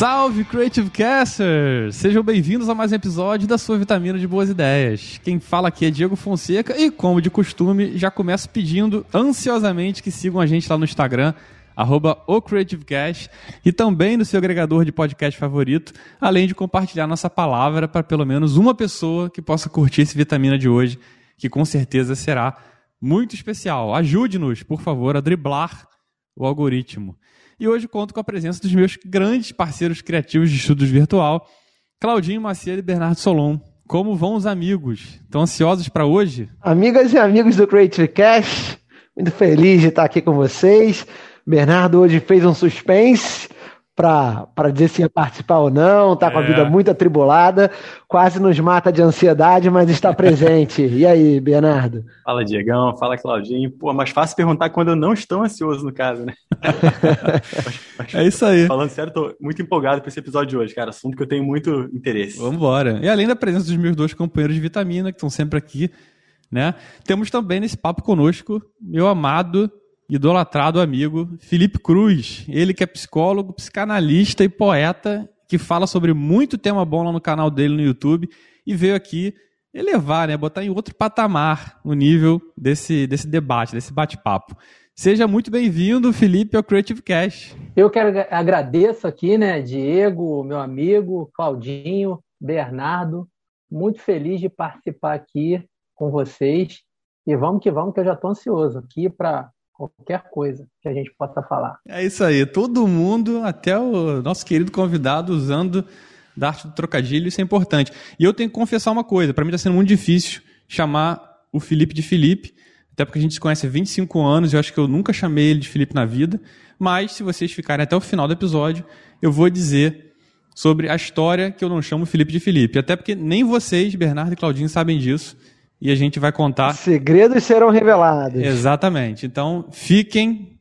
Salve Creative Casters! Sejam bem-vindos a mais um episódio da sua vitamina de boas ideias. Quem fala aqui é Diego Fonseca e, como de costume, já começo pedindo ansiosamente que sigam a gente lá no Instagram, arroba OCreativeCast, e também no seu agregador de podcast favorito, além de compartilhar nossa palavra para pelo menos uma pessoa que possa curtir esse vitamina de hoje, que com certeza será muito especial. Ajude-nos, por favor, a driblar o algoritmo. E hoje conto com a presença dos meus grandes parceiros criativos de estudos virtual, Claudinho Macedo e Bernardo Solon. Como vão os amigos? Estão ansiosos para hoje? Amigas e amigos do Creative Cash, muito feliz de estar aqui com vocês. Bernardo hoje fez um suspense para dizer se ia participar ou não, tá com a vida é. muito atribulada, quase nos mata de ansiedade, mas está presente. e aí, Bernardo? Fala, Diegão, fala, Claudinho. Pô, mais fácil perguntar quando eu não estou ansioso, no caso, né? mas, mas, é isso aí. Falando sério, tô muito empolgado para esse episódio de hoje, cara. Assunto que eu tenho muito interesse. Vamos embora. E além da presença dos meus dois companheiros de vitamina, que estão sempre aqui, né? Temos também nesse papo conosco meu amado idolatrado amigo Felipe Cruz. Ele que é psicólogo, psicanalista e poeta, que fala sobre muito tema bom lá no canal dele no YouTube e veio aqui elevar, né, botar em outro patamar o nível desse, desse debate, desse bate-papo. Seja muito bem-vindo, Felipe, ao Creative Cash. Eu quero agradeço aqui, né, Diego, meu amigo, Claudinho, Bernardo, muito feliz de participar aqui com vocês. E vamos que vamos, que eu já estou ansioso aqui para qualquer coisa que a gente possa falar. É isso aí, todo mundo, até o nosso querido convidado, usando da arte do trocadilho, isso é importante. E eu tenho que confessar uma coisa, para mim está sendo muito difícil chamar o Felipe de Felipe, até porque a gente se conhece há 25 anos, eu acho que eu nunca chamei ele de Felipe na vida, mas se vocês ficarem até o final do episódio, eu vou dizer sobre a história que eu não chamo Felipe de Felipe, até porque nem vocês, Bernardo e Claudinho, sabem disso e a gente vai contar. Segredos serão revelados. Exatamente. Então, fiquem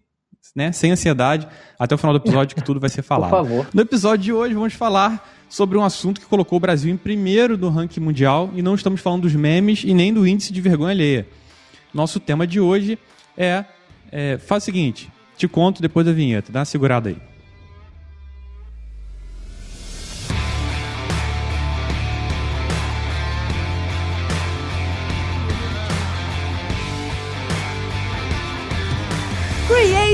né, sem ansiedade até o final do episódio que tudo vai ser falado. Por favor. No episódio de hoje, vamos falar sobre um assunto que colocou o Brasil em primeiro no ranking mundial e não estamos falando dos memes e nem do índice de vergonha alheia. Nosso tema de hoje é, é faz o seguinte, te conto depois da vinheta, dá uma segurada aí.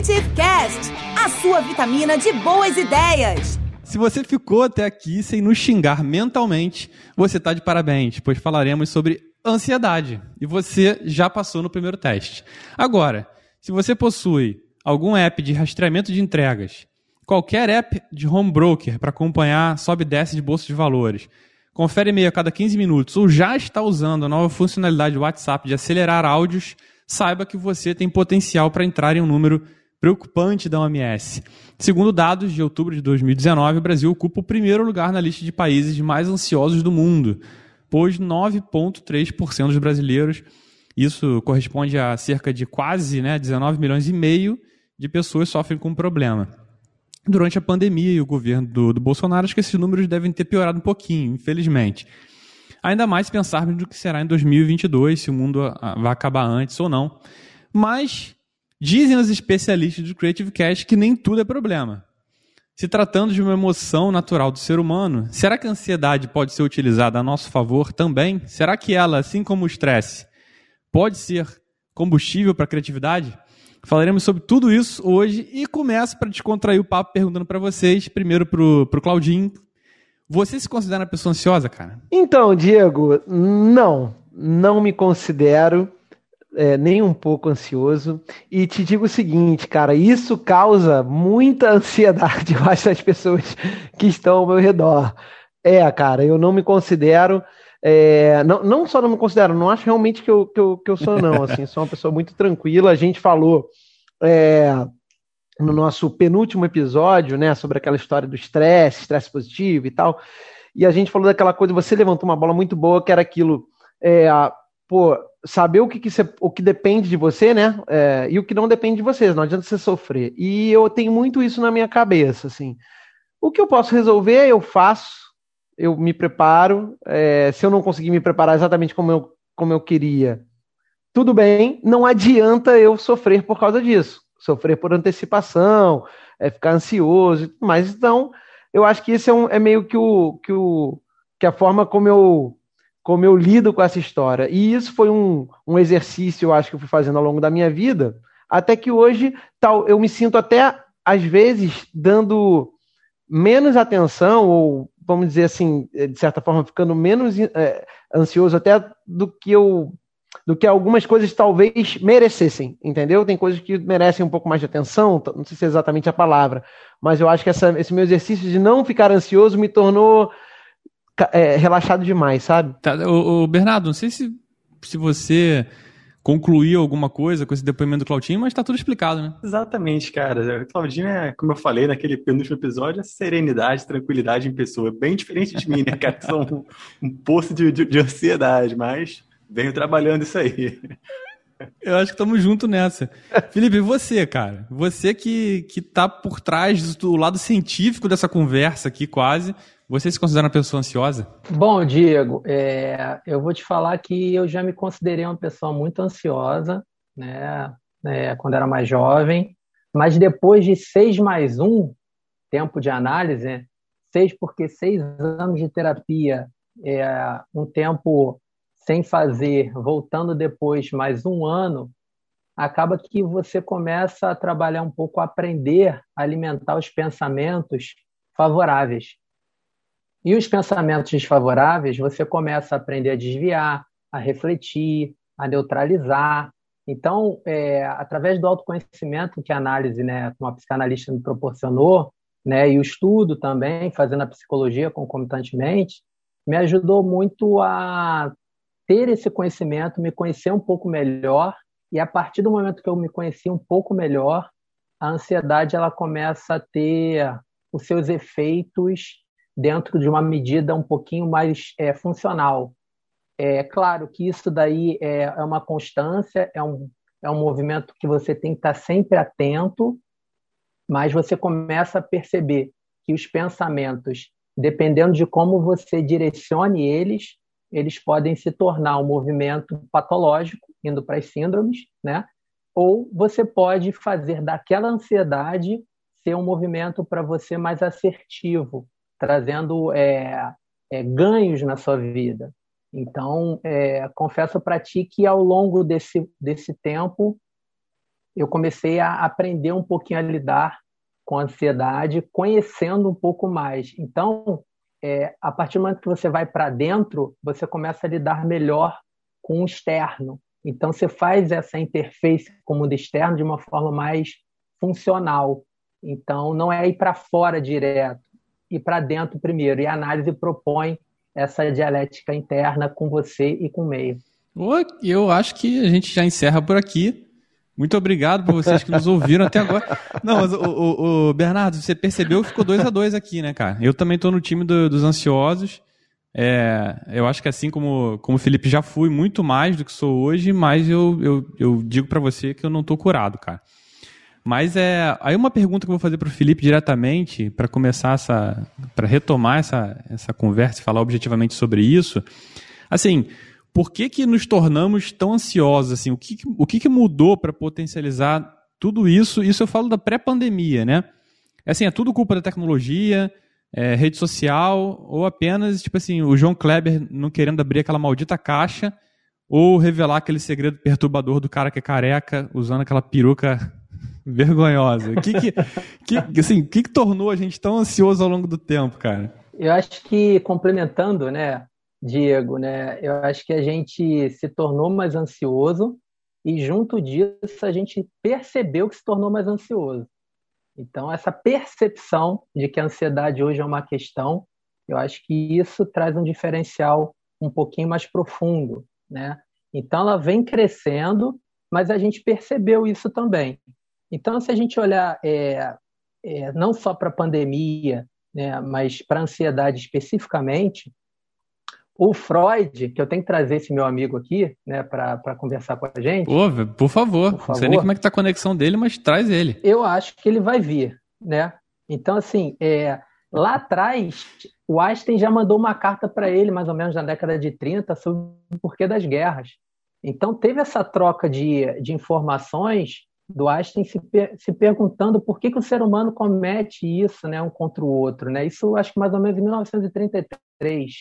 Creative Cast, a sua vitamina de boas ideias. Se você ficou até aqui sem nos xingar mentalmente, você está de parabéns, pois falaremos sobre ansiedade e você já passou no primeiro teste. Agora, se você possui algum app de rastreamento de entregas, qualquer app de home broker para acompanhar sobe e desce de bolsa de valores, confere e-mail a cada 15 minutos ou já está usando a nova funcionalidade do WhatsApp de acelerar áudios, saiba que você tem potencial para entrar em um número preocupante da OMS. Segundo dados de outubro de 2019, o Brasil ocupa o primeiro lugar na lista de países mais ansiosos do mundo, pois 9,3% dos brasileiros, isso corresponde a cerca de quase né, 19 milhões e meio de pessoas sofrem com o problema. Durante a pandemia e o governo do, do Bolsonaro, acho que esses números devem ter piorado um pouquinho, infelizmente. Ainda mais pensarmos no que será em 2022, se o mundo ah, vai acabar antes ou não. Mas Dizem os especialistas do Creative Cast que nem tudo é problema. Se tratando de uma emoção natural do ser humano, será que a ansiedade pode ser utilizada a nosso favor também? Será que ela, assim como o estresse, pode ser combustível para a criatividade? Falaremos sobre tudo isso hoje e começo para descontrair o papo perguntando para vocês, primeiro para o Claudinho. Você se considera uma pessoa ansiosa, cara? Então, Diego, não. Não me considero é, nem um pouco ansioso. E te digo o seguinte, cara, isso causa muita ansiedade, eu acho, pessoas que estão ao meu redor. É, cara, eu não me considero. É, não, não só não me considero, não acho realmente que eu, que eu, que eu sou, não. Assim, sou uma pessoa muito tranquila. A gente falou é, no nosso penúltimo episódio, né, sobre aquela história do estresse, estresse positivo e tal. E a gente falou daquela coisa, você levantou uma bola muito boa, que era aquilo. É, pô, saber o que, que você, o que depende de você, né? É, e o que não depende de você, não adianta você sofrer. E eu tenho muito isso na minha cabeça, assim. O que eu posso resolver, eu faço, eu me preparo. É, se eu não conseguir me preparar exatamente como eu, como eu queria, tudo bem, não adianta eu sofrer por causa disso. Sofrer por antecipação, é, ficar ansioso, mas então eu acho que esse é, um, é meio que, o, que, o, que a forma como eu, como eu lido com essa história. E isso foi um, um exercício, eu acho que eu fui fazendo ao longo da minha vida, até que hoje tal, eu me sinto até, às vezes, dando menos atenção, ou vamos dizer assim, de certa forma, ficando menos é, ansioso até do que eu do que algumas coisas talvez merecessem, entendeu? Tem coisas que merecem um pouco mais de atenção, não sei se é exatamente a palavra, mas eu acho que essa, esse meu exercício de não ficar ansioso me tornou é, relaxado demais, sabe? Tá, o, o, Bernardo, não sei se, se você concluiu alguma coisa com esse depoimento do Claudinho, mas está tudo explicado, né? Exatamente, cara. O Claudinho é, como eu falei naquele penúltimo episódio, é serenidade, tranquilidade em pessoa. Bem diferente de mim, né, cara? São um, um poço de, de, de ansiedade, mas venho trabalhando isso aí. Eu acho que estamos juntos nessa. Felipe, você, cara? Você que, que tá por trás do lado científico dessa conversa aqui, quase. Você se considera uma pessoa ansiosa? Bom, Diego, é, eu vou te falar que eu já me considerei uma pessoa muito ansiosa, né? É, quando era mais jovem. Mas depois de seis mais um tempo de análise, seis porque seis anos de terapia é um tempo sem fazer, voltando depois mais um ano, acaba que você começa a trabalhar um pouco, a aprender a alimentar os pensamentos favoráveis. E os pensamentos desfavoráveis, você começa a aprender a desviar, a refletir, a neutralizar. Então, é, através do autoconhecimento que a análise, né, como psicanalista me proporcionou, né, e o estudo também, fazendo a psicologia concomitantemente, me ajudou muito a ter esse conhecimento, me conhecer um pouco melhor, e a partir do momento que eu me conheci um pouco melhor, a ansiedade ela começa a ter os seus efeitos dentro de uma medida um pouquinho mais é, funcional. É claro que isso daí é, é uma constância, é um, é um movimento que você tem que estar sempre atento, mas você começa a perceber que os pensamentos, dependendo de como você direcione eles, eles podem se tornar um movimento patológico, indo para as síndromes, né? Ou você pode fazer daquela ansiedade ser um movimento para você mais assertivo, trazendo é, é, ganhos na sua vida. Então, é, confesso para ti que ao longo desse, desse tempo, eu comecei a aprender um pouquinho a lidar com a ansiedade, conhecendo um pouco mais. Então, é, a partir do momento que você vai para dentro, você começa a lidar melhor com o externo. Então, você faz essa interface com o mundo externo de uma forma mais funcional. Então, não é ir para fora direto, ir para dentro primeiro. E a análise propõe essa dialética interna com você e com o meio. Eu acho que a gente já encerra por aqui. Muito obrigado por vocês que nos ouviram até agora. Não, mas o, o, o Bernardo, você percebeu que ficou 2 a 2 aqui, né, cara? Eu também estou no time do, dos ansiosos. É, eu acho que assim como, como o Felipe já fui muito mais do que sou hoje, mas eu, eu, eu digo para você que eu não estou curado, cara. Mas é aí uma pergunta que eu vou fazer para o Felipe diretamente para começar essa, para retomar essa, essa conversa e falar objetivamente sobre isso. Assim, por que, que nos tornamos tão ansiosos? Assim? O, que, o que, que mudou para potencializar tudo isso? Isso eu falo da pré-pandemia, né? É assim, é tudo culpa da tecnologia, é, rede social, ou apenas, tipo assim, o João Kleber não querendo abrir aquela maldita caixa, ou revelar aquele segredo perturbador do cara que é careca, usando aquela peruca vergonhosa. O que que, que, assim, que, que tornou a gente tão ansioso ao longo do tempo, cara? Eu acho que, complementando, né, Diego, né? Eu acho que a gente se tornou mais ansioso e junto disso a gente percebeu que se tornou mais ansioso. Então essa percepção de que a ansiedade hoje é uma questão, eu acho que isso traz um diferencial um pouquinho mais profundo, né? Então ela vem crescendo, mas a gente percebeu isso também. Então se a gente olhar é, é, não só para a pandemia, né, mas para a ansiedade especificamente, o Freud, que eu tenho que trazer esse meu amigo aqui, né, para conversar com a gente. Pô, por favor. por favor. Não sei nem como é que tá a conexão dele, mas traz ele. Eu acho que ele vai vir, né? Então, assim, é, lá atrás, o Einstein já mandou uma carta para ele, mais ou menos na década de 30, sobre o porquê das guerras. Então, teve essa troca de, de informações do Einstein se, per se perguntando por que, que o ser humano comete isso, né, um contra o outro, né? Isso acho que mais ou menos em 1933,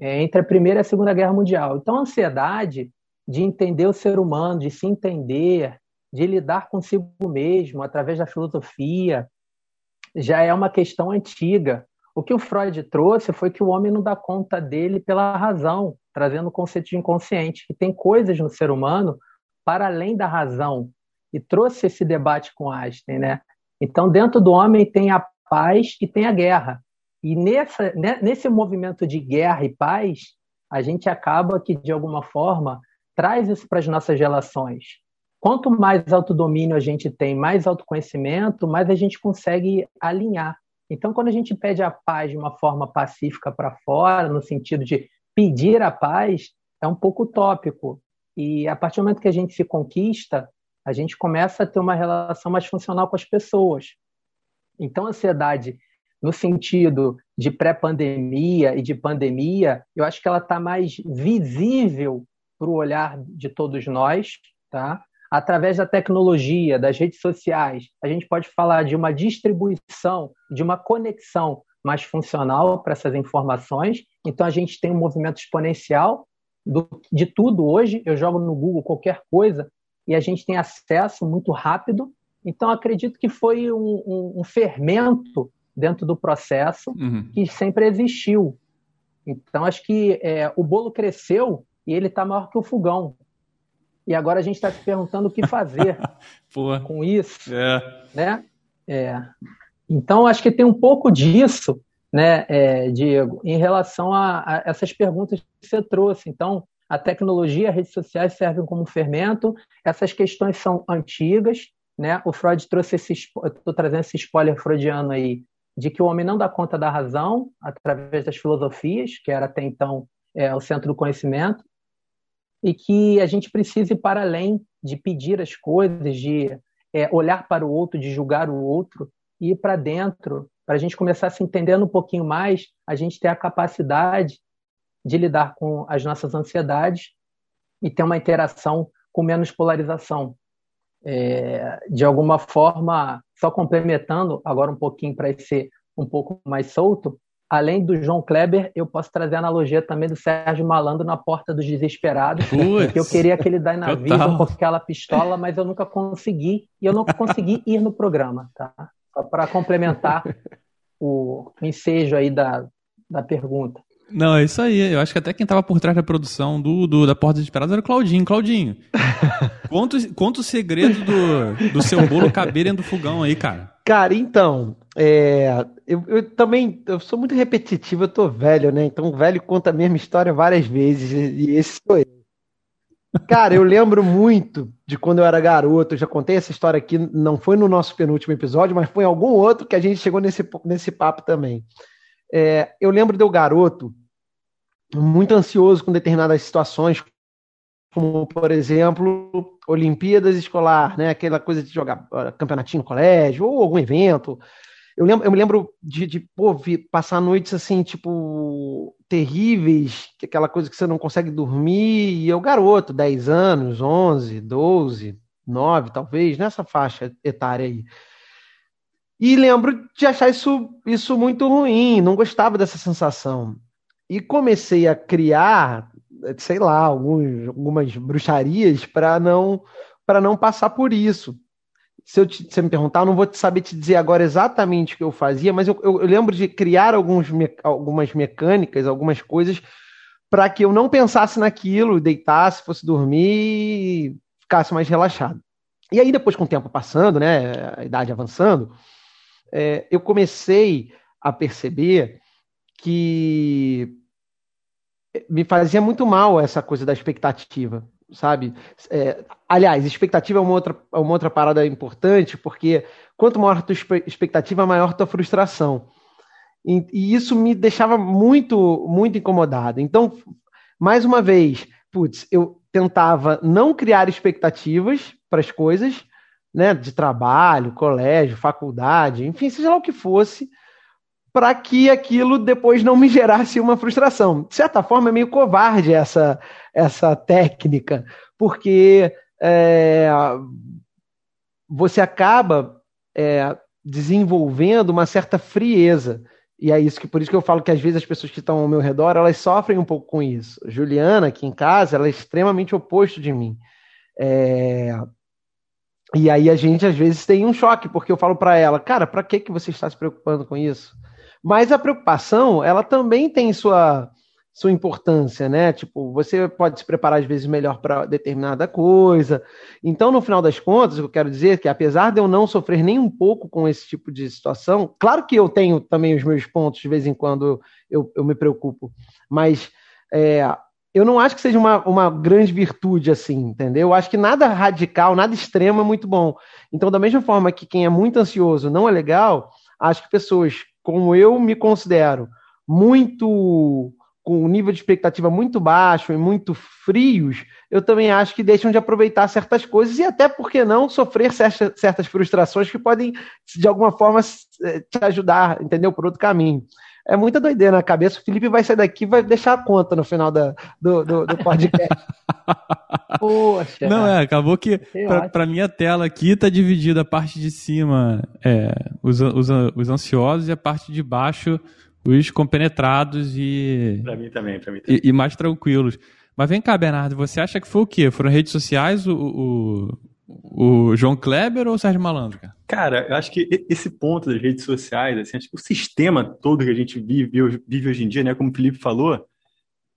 é, entre a Primeira e a Segunda Guerra Mundial. Então, a ansiedade de entender o ser humano, de se entender, de lidar consigo mesmo através da filosofia, já é uma questão antiga. O que o Freud trouxe foi que o homem não dá conta dele pela razão, trazendo o conceito de inconsciente, que tem coisas no ser humano para além da razão, e trouxe esse debate com Einstein, né? Então, dentro do homem tem a paz e tem a guerra. E nessa, né, nesse movimento de guerra e paz, a gente acaba que, de alguma forma, traz isso para as nossas relações. Quanto mais autodomínio a gente tem, mais autoconhecimento, mais a gente consegue alinhar. Então, quando a gente pede a paz de uma forma pacífica para fora, no sentido de pedir a paz, é um pouco utópico. E a partir do momento que a gente se conquista, a gente começa a ter uma relação mais funcional com as pessoas. Então, a ansiedade, no sentido de pré-pandemia e de pandemia, eu acho que ela está mais visível para o olhar de todos nós, tá? Através da tecnologia, das redes sociais, a gente pode falar de uma distribuição, de uma conexão mais funcional para essas informações. Então, a gente tem um movimento exponencial do, de tudo hoje. Eu jogo no Google qualquer coisa, e a gente tem acesso muito rápido. Então, acredito que foi um, um, um fermento dentro do processo uhum. que sempre existiu. Então, acho que é, o bolo cresceu e ele está maior que o fogão. E agora a gente está se perguntando o que fazer com isso. É. Né? É. Então, acho que tem um pouco disso, né, é, Diego, em relação a, a, essas perguntas que você trouxe. Então, a tecnologia, as redes sociais servem como fermento. Essas questões são antigas, né? O Freud trouxe esse, estou trazendo esse spoiler freudiano aí, de que o homem não dá conta da razão através das filosofias, que era até então é, o centro do conhecimento, e que a gente precisa ir para além de pedir as coisas, de é, olhar para o outro, de julgar o outro, e ir para dentro, para a gente começar a se entendendo um pouquinho mais, a gente ter a capacidade de lidar com as nossas ansiedades e ter uma interação com menos polarização. É, de alguma forma, só complementando agora um pouquinho para ser um pouco mais solto, além do João Kleber, eu posso trazer a analogia também do Sérgio Malandro na Porta dos Desesperados, Puts, que eu queria que ele Dynavision com aquela pistola, mas eu nunca consegui, e eu não consegui ir no programa, tá? Só para complementar o ensejo aí da, da pergunta. Não, é isso aí. Eu acho que até quem tava por trás da produção do, do da Porta Desesperada era o Claudinho. Claudinho, conta, conta o segredo do, do seu bolo caber dentro do fogão aí, cara. Cara, então, é, eu, eu, também eu sou muito repetitivo, eu tô velho, né? Então o velho conta a mesma história várias vezes e esse sou eu. Cara, eu lembro muito de quando eu era garoto. Eu já contei essa história aqui, não foi no nosso penúltimo episódio, mas foi em algum outro que a gente chegou nesse, nesse papo também. É, eu lembro de eu garoto muito ansioso com determinadas situações, como, por exemplo, Olimpíadas escolar, né? aquela coisa de jogar uh, campeonatinho no colégio, ou algum evento. Eu, lembro, eu me lembro de, de pô, passar noites assim, tipo, terríveis, aquela coisa que você não consegue dormir, e eu garoto, 10 anos, 11, 12, 9, talvez, nessa faixa etária aí. E lembro de achar isso, isso muito ruim, não gostava dessa sensação e comecei a criar, sei lá, alguns, algumas bruxarias para não para não passar por isso. Se eu te, se me perguntar, eu não vou saber te dizer agora exatamente o que eu fazia, mas eu, eu, eu lembro de criar alguns, algumas mecânicas, algumas coisas para que eu não pensasse naquilo, deitasse, fosse dormir ficasse mais relaxado. E aí, depois, com o tempo passando, né, a idade avançando, é, eu comecei a perceber que me fazia muito mal essa coisa da expectativa, sabe? É, aliás, expectativa é uma, outra, é uma outra parada importante, porque quanto maior a tua expectativa, maior a tua frustração. E, e, isso me deixava muito, muito incomodado. Então, mais uma vez, putz, eu tentava não criar expectativas para as coisas, né, de trabalho, colégio, faculdade, enfim, seja lá o que fosse, para que aquilo depois não me gerasse uma frustração. De certa forma, é meio covarde essa, essa técnica, porque é, você acaba é, desenvolvendo uma certa frieza. E é isso que por isso que eu falo que às vezes as pessoas que estão ao meu redor, elas sofrem um pouco com isso. Juliana, aqui em casa, ela é extremamente oposto de mim. É... E aí a gente às vezes tem um choque, porque eu falo para ela, cara, para que que você está se preocupando com isso? Mas a preocupação, ela também tem sua sua importância, né? Tipo, você pode se preparar às vezes melhor para determinada coisa. Então, no final das contas, eu quero dizer é que apesar de eu não sofrer nem um pouco com esse tipo de situação, claro que eu tenho também os meus pontos de vez em quando eu, eu me preocupo, mas é, eu não acho que seja uma, uma grande virtude assim, entendeu? Eu acho que nada radical, nada extremo é muito bom. Então, da mesma forma que quem é muito ansioso não é legal, acho que pessoas como eu me considero muito com um nível de expectativa muito baixo e muito frios, eu também acho que deixam de aproveitar certas coisas e até, por que não, sofrer certas frustrações que podem, de alguma forma, eh, te ajudar, entendeu? Por outro caminho. É muita doideira na cabeça. O Felipe vai sair daqui e vai deixar a conta no final da, do, do, do podcast. Poxa. Não, é, acabou que para minha tela aqui tá dividida a parte de cima é, os, os, os ansiosos e a parte de baixo os compenetrados e. Pra mim também, pra mim também. E, e, mais tranquilos. Mas vem cá, Bernardo, você acha que foi o quê? Foram redes sociais o, o, o João Kleber ou o Sérgio Malandro, cara? Cara, eu acho que esse ponto das redes sociais, assim, acho que o sistema todo que a gente vive, vive hoje em dia, né, como o Felipe falou,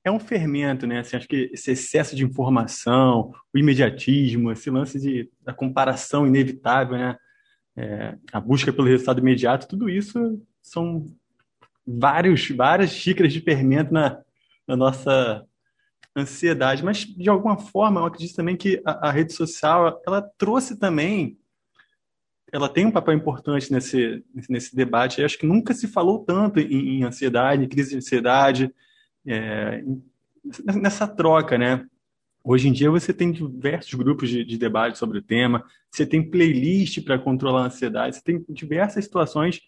é um fermento, né? Assim, acho que esse excesso de informação, o imediatismo, esse lance de, da comparação inevitável, né? É, a busca pelo resultado imediato, tudo isso são vários, várias xícaras de fermento na, na nossa ansiedade. Mas, de alguma forma, eu acredito também que a, a, rede social, ela trouxe também, ela tem um papel importante nesse, nesse debate. Eu acho que nunca se falou tanto em, em ansiedade, em crise de ansiedade, é, nessa troca, né? Hoje em dia você tem diversos grupos de, de debate sobre o tema, você tem playlist para controlar a ansiedade, você tem diversas situações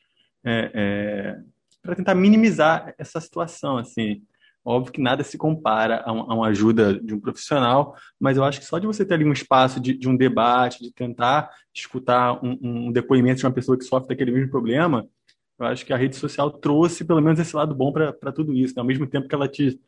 é, é, para tentar minimizar essa situação, assim. Óbvio que nada se compara a, um, a, uma ajuda de um profissional, mas eu acho que só de você ter ali um espaço de, de um debate, de tentar escutar um, um, depoimento de uma pessoa que sofre daquele mesmo problema, eu acho que a rede social trouxe pelo menos esse lado bom para tudo isso. Né? Ao mesmo tempo que ela te,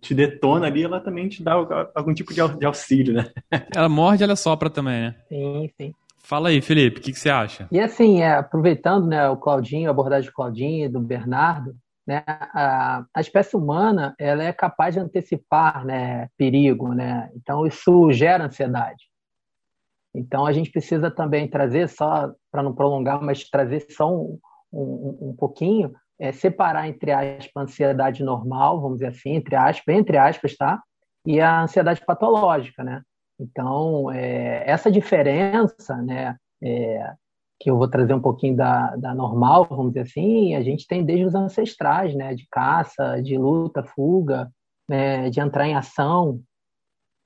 te detona ali, ela também te dá algum tipo de auxílio, né? Ela morde, ela sopra também, né? Sim, sim. Fala aí, Felipe, o que, que, você acha? E assim, é, aproveitando né, o Claudinho, a abordagem do Claudinho e do Bernardo, né, a, a, espécie humana ela é capaz de antecipar né, perigo, né? então isso gera ansiedade. Então a gente precisa também trazer, só para não prolongar, mas trazer só um, um, um pouquinho, é, separar entre aspas a ansiedade normal, vamos dizer assim, entre aspas, entre aspas, tá? E a ansiedade patológica, né? Então, é, essa diferença, né, é, que eu vou trazer um pouquinho da, da normal, vamos dizer assim, a gente tem desde os ancestrais, né, de caça, de luta, fuga, né, de entrar em ação,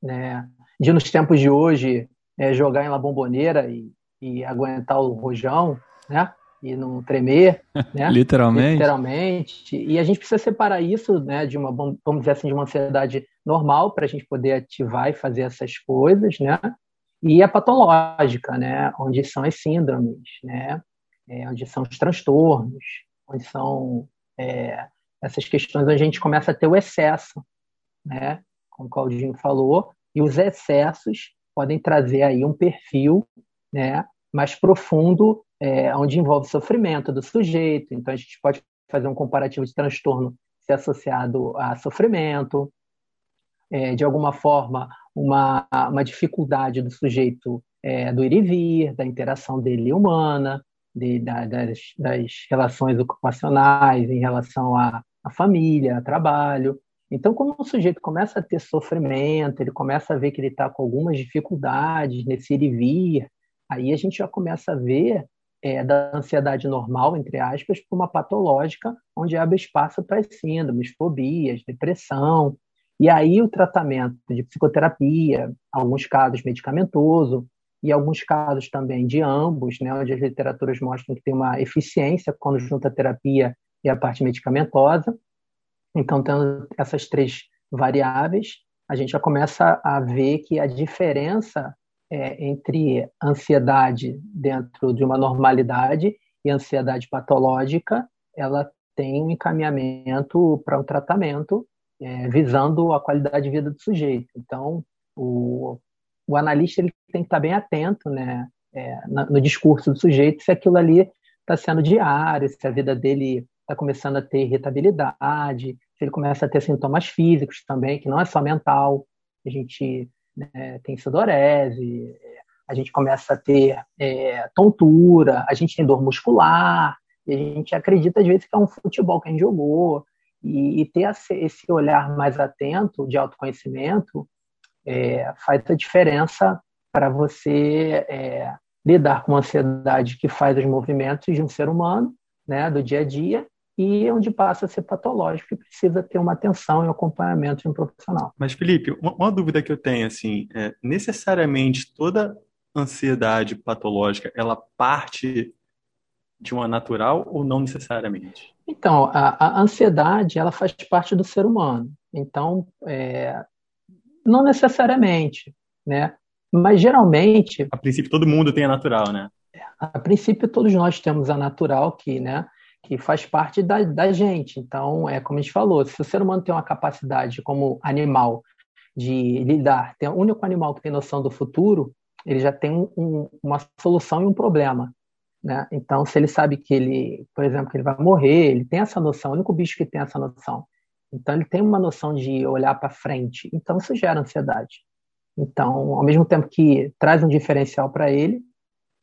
né, de nos tempos de hoje é, jogar em la bomboneira e, e aguentar o rojão, né, e não tremer, né? Literalmente. Literalmente. E a gente precisa separar isso, né, de uma, vamos dizer assim, de uma ansiedade normal para a gente poder ativar e fazer essas coisas, né? E a patológica, né, onde são as síndromes, né? É, onde são os transtornos, onde são é, essas questões onde a gente começa a ter o excesso, né? Como o Claudinho falou, e os excessos podem trazer aí um perfil, né, mais profundo é, onde envolve sofrimento do sujeito. Então, a gente pode fazer um comparativo de transtorno ser associado a sofrimento, é, de alguma forma, uma, uma dificuldade do sujeito é, do ir e vir, da interação dele humana, de, da, das, das, relações ocupacionais em relação à, à família, a trabalho. Então, quando o sujeito começa a ter sofrimento, ele começa a ver que ele está com algumas dificuldades nesse ir e vir, aí a gente já começa a ver é, da ansiedade normal, entre aspas, para uma patológica, onde abre espaço para síndromes, fobias, depressão. E aí o tratamento de psicoterapia, alguns casos medicamentoso, e alguns casos também de ambos, né, onde as literaturas mostram que tem uma eficiência quando junta a terapia e a parte medicamentosa. Então, tendo essas três variáveis, a gente já começa a ver que a diferença é, entre ansiedade dentro de uma normalidade e ansiedade patológica, ela tem um encaminhamento para um tratamento é, visando a qualidade de vida do sujeito. Então, o, o analista ele tem que estar bem atento né, é, no discurso do sujeito se aquilo ali está sendo diário, se a vida dele está começando a ter irritabilidade, se ele começa a ter sintomas físicos também, que não é só mental. A gente né, tem sudorese, a gente começa a ter é, tontura, a gente tem dor muscular, e a gente acredita às vezes que é um futebol que a gente jogou. E, e ter esse olhar mais atento de autoconhecimento é, faz a diferença para você é, lidar com a ansiedade que faz os movimentos de um ser humano, né, do dia a dia, e onde passa a ser patológico e precisa ter uma atenção e um acompanhamento de um profissional. Mas, Felipe, uma, uma dúvida que eu tenho, assim, é, necessariamente toda ansiedade patológica, ela parte de uma natural ou não necessariamente? Então, a, a ansiedade, ela faz parte do ser humano. Então, é, não necessariamente, né? Mas geralmente. A princípio, todo mundo tem a natural, né? A princípio, todos nós temos a natural que, né? Que faz parte da, da gente. Então, é como a gente falou: se o ser humano tem uma capacidade como animal de lidar, tem o único animal que tem noção do futuro, ele já tem um, uma solução e um problema. Né? Então, se ele sabe que ele, por exemplo, que ele vai morrer, ele tem essa noção, o único bicho que tem essa noção. Então, ele tem uma noção de olhar para frente. Então, isso gera ansiedade. Então, ao mesmo tempo que traz um diferencial para ele,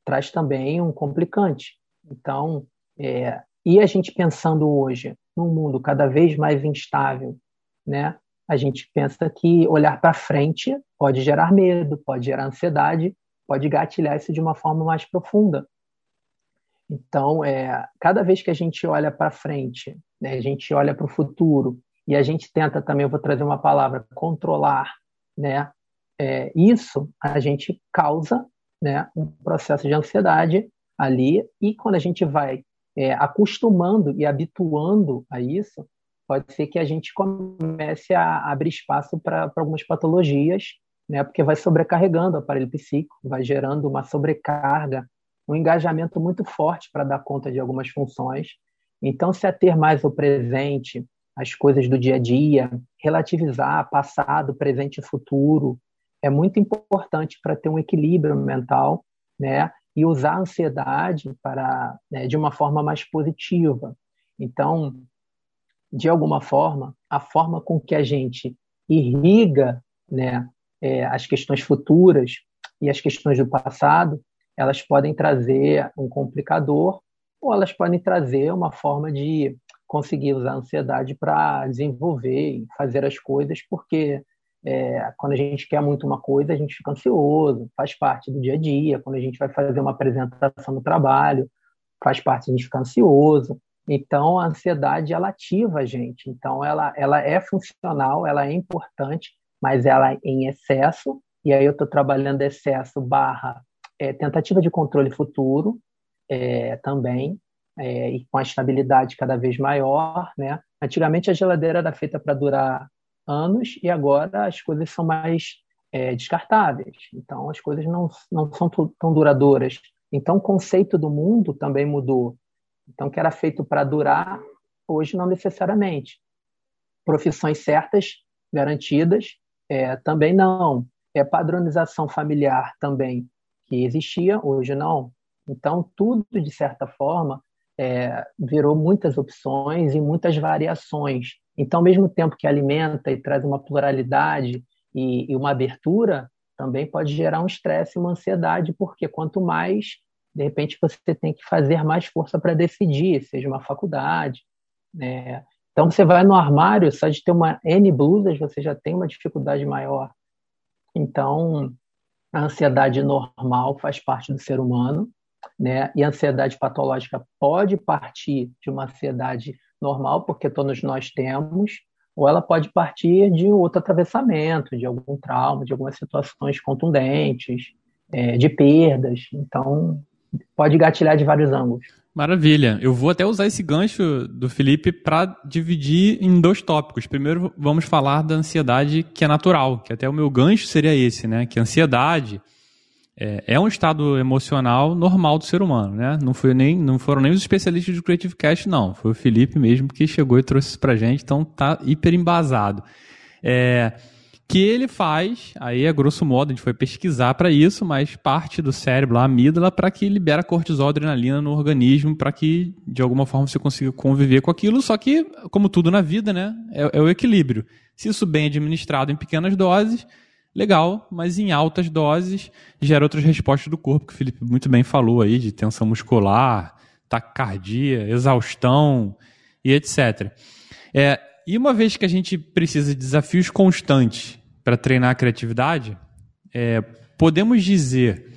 traz também um complicante. Então, é, e a gente pensando hoje num mundo cada vez mais instável, né? A gente pensa que olhar para frente pode gerar medo, pode gerar ansiedade, pode gatilhar isso de uma forma mais profunda. Então, é, cada vez que a gente olha para frente, né, a gente olha para o futuro e a gente tenta também, eu vou trazer uma palavra, controlar, né, é, isso a gente causa né, um processo de ansiedade ali e quando a gente vai é, acostumando e habituando a isso, pode ser que a gente comece a abrir espaço para algumas patologias, né, porque vai sobrecarregando o aparelho psíquico, vai gerando uma sobrecarga um engajamento muito forte para dar conta de algumas funções. Então, se ater mais o presente, as coisas do dia a dia, relativizar passado, presente e futuro, é muito importante para ter um equilíbrio mental, né? E usar a ansiedade para, né, de uma forma mais positiva. Então, de alguma forma, a forma com que a gente irriga, né, é, as questões futuras e as questões do passado elas podem trazer um complicador ou elas podem trazer uma forma de conseguir usar a ansiedade para desenvolver e fazer as coisas, porque é, quando a gente quer muito uma coisa, a gente fica ansioso, faz parte do dia a dia. Quando a gente vai fazer uma apresentação no trabalho, faz parte, a gente fica ansioso. Então, a ansiedade, ela ativa a gente. Então, ela, ela é funcional, ela é importante, mas ela é em excesso, e aí eu estou trabalhando excesso barra é, tentativa de controle futuro é, também, é, e com a estabilidade cada vez maior. Né? Antigamente a geladeira era feita para durar anos e agora as coisas são mais é, descartáveis. Então as coisas não, não são tão duradouras. Então o conceito do mundo também mudou. Então que era feito para durar, hoje não necessariamente. Profissões certas, garantidas, é, também não. É padronização familiar também que existia, hoje não. Então, tudo, de certa forma, é, virou muitas opções e muitas variações. Então, ao mesmo tempo que alimenta e traz uma pluralidade e, e uma abertura, também pode gerar um estresse uma ansiedade, porque quanto mais, de repente, você tem que fazer mais força para decidir, seja uma faculdade. Né? Então, você vai no armário, só de ter uma N blusas, você já tem uma dificuldade maior. Então, a ansiedade normal faz parte do ser humano, né? E a ansiedade patológica pode partir de uma ansiedade normal, porque todos nós temos, ou ela pode partir de outro atravessamento, de algum trauma, de algumas situações contundentes, é, de perdas. Então, pode gatilhar de vários ângulos. Maravilha. Eu vou até usar esse gancho do Felipe para dividir em dois tópicos. Primeiro, vamos falar da ansiedade que é natural, que até o meu gancho seria esse, né? Que a ansiedade é, é, um estado emocional normal do ser humano, né? Não, foi nem, não foram nem os especialistas do Creative Cast, não. Foi o Felipe mesmo que chegou e trouxe isso pra gente, então tá hiper embasado. É, que ele faz, aí a grosso modo a gente foi pesquisar para isso, mas parte do cérebro, a amígdala, para que libera cortisol, adrenalina no organismo, para que de alguma forma você consiga conviver com aquilo. Só que, como tudo na vida, né, é, é o equilíbrio. Se isso bem administrado em pequenas doses, legal, mas em altas doses gera outras respostas do corpo, que o Felipe muito bem falou aí, de tensão muscular, taquicardia, exaustão e etc. É, e uma vez que a gente precisa de desafios constantes para treinar a criatividade, é, podemos dizer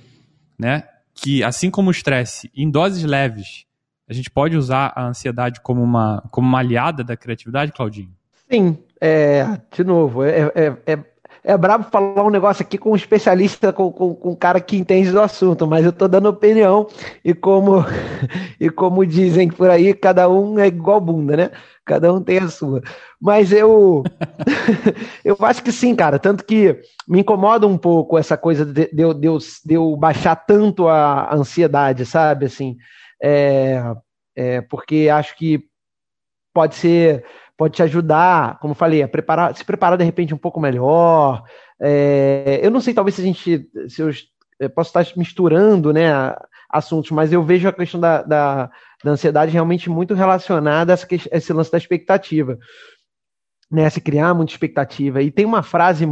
né, que, assim como o estresse, em doses leves, a gente pode usar a ansiedade como uma, como uma aliada da criatividade, Claudinho? Sim, é, de novo, é, é, é, brabo falar um negócio aqui com um especialista, com, com, com um cara que entende do assunto, mas eu estou dando opinião e como, e como dizem por aí, cada um é igual bunda, né? Cada um tem a sua. Mas eu, eu acho que sim, cara. Tanto que me incomoda um pouco essa coisa de, de, de, eu, de eu baixar tanto a ansiedade, sabe? Assim, é, é, porque acho que pode ser pode te ajudar, como falei, a preparar, se preparar de repente um pouco melhor. É, eu não sei, talvez se a gente, se eu, eu posso estar misturando, né, assuntos, mas eu vejo a questão da, da, da ansiedade realmente muito relacionada a, essa, a esse lance da expectativa. Né, se criar muita expectativa. E tem uma frase,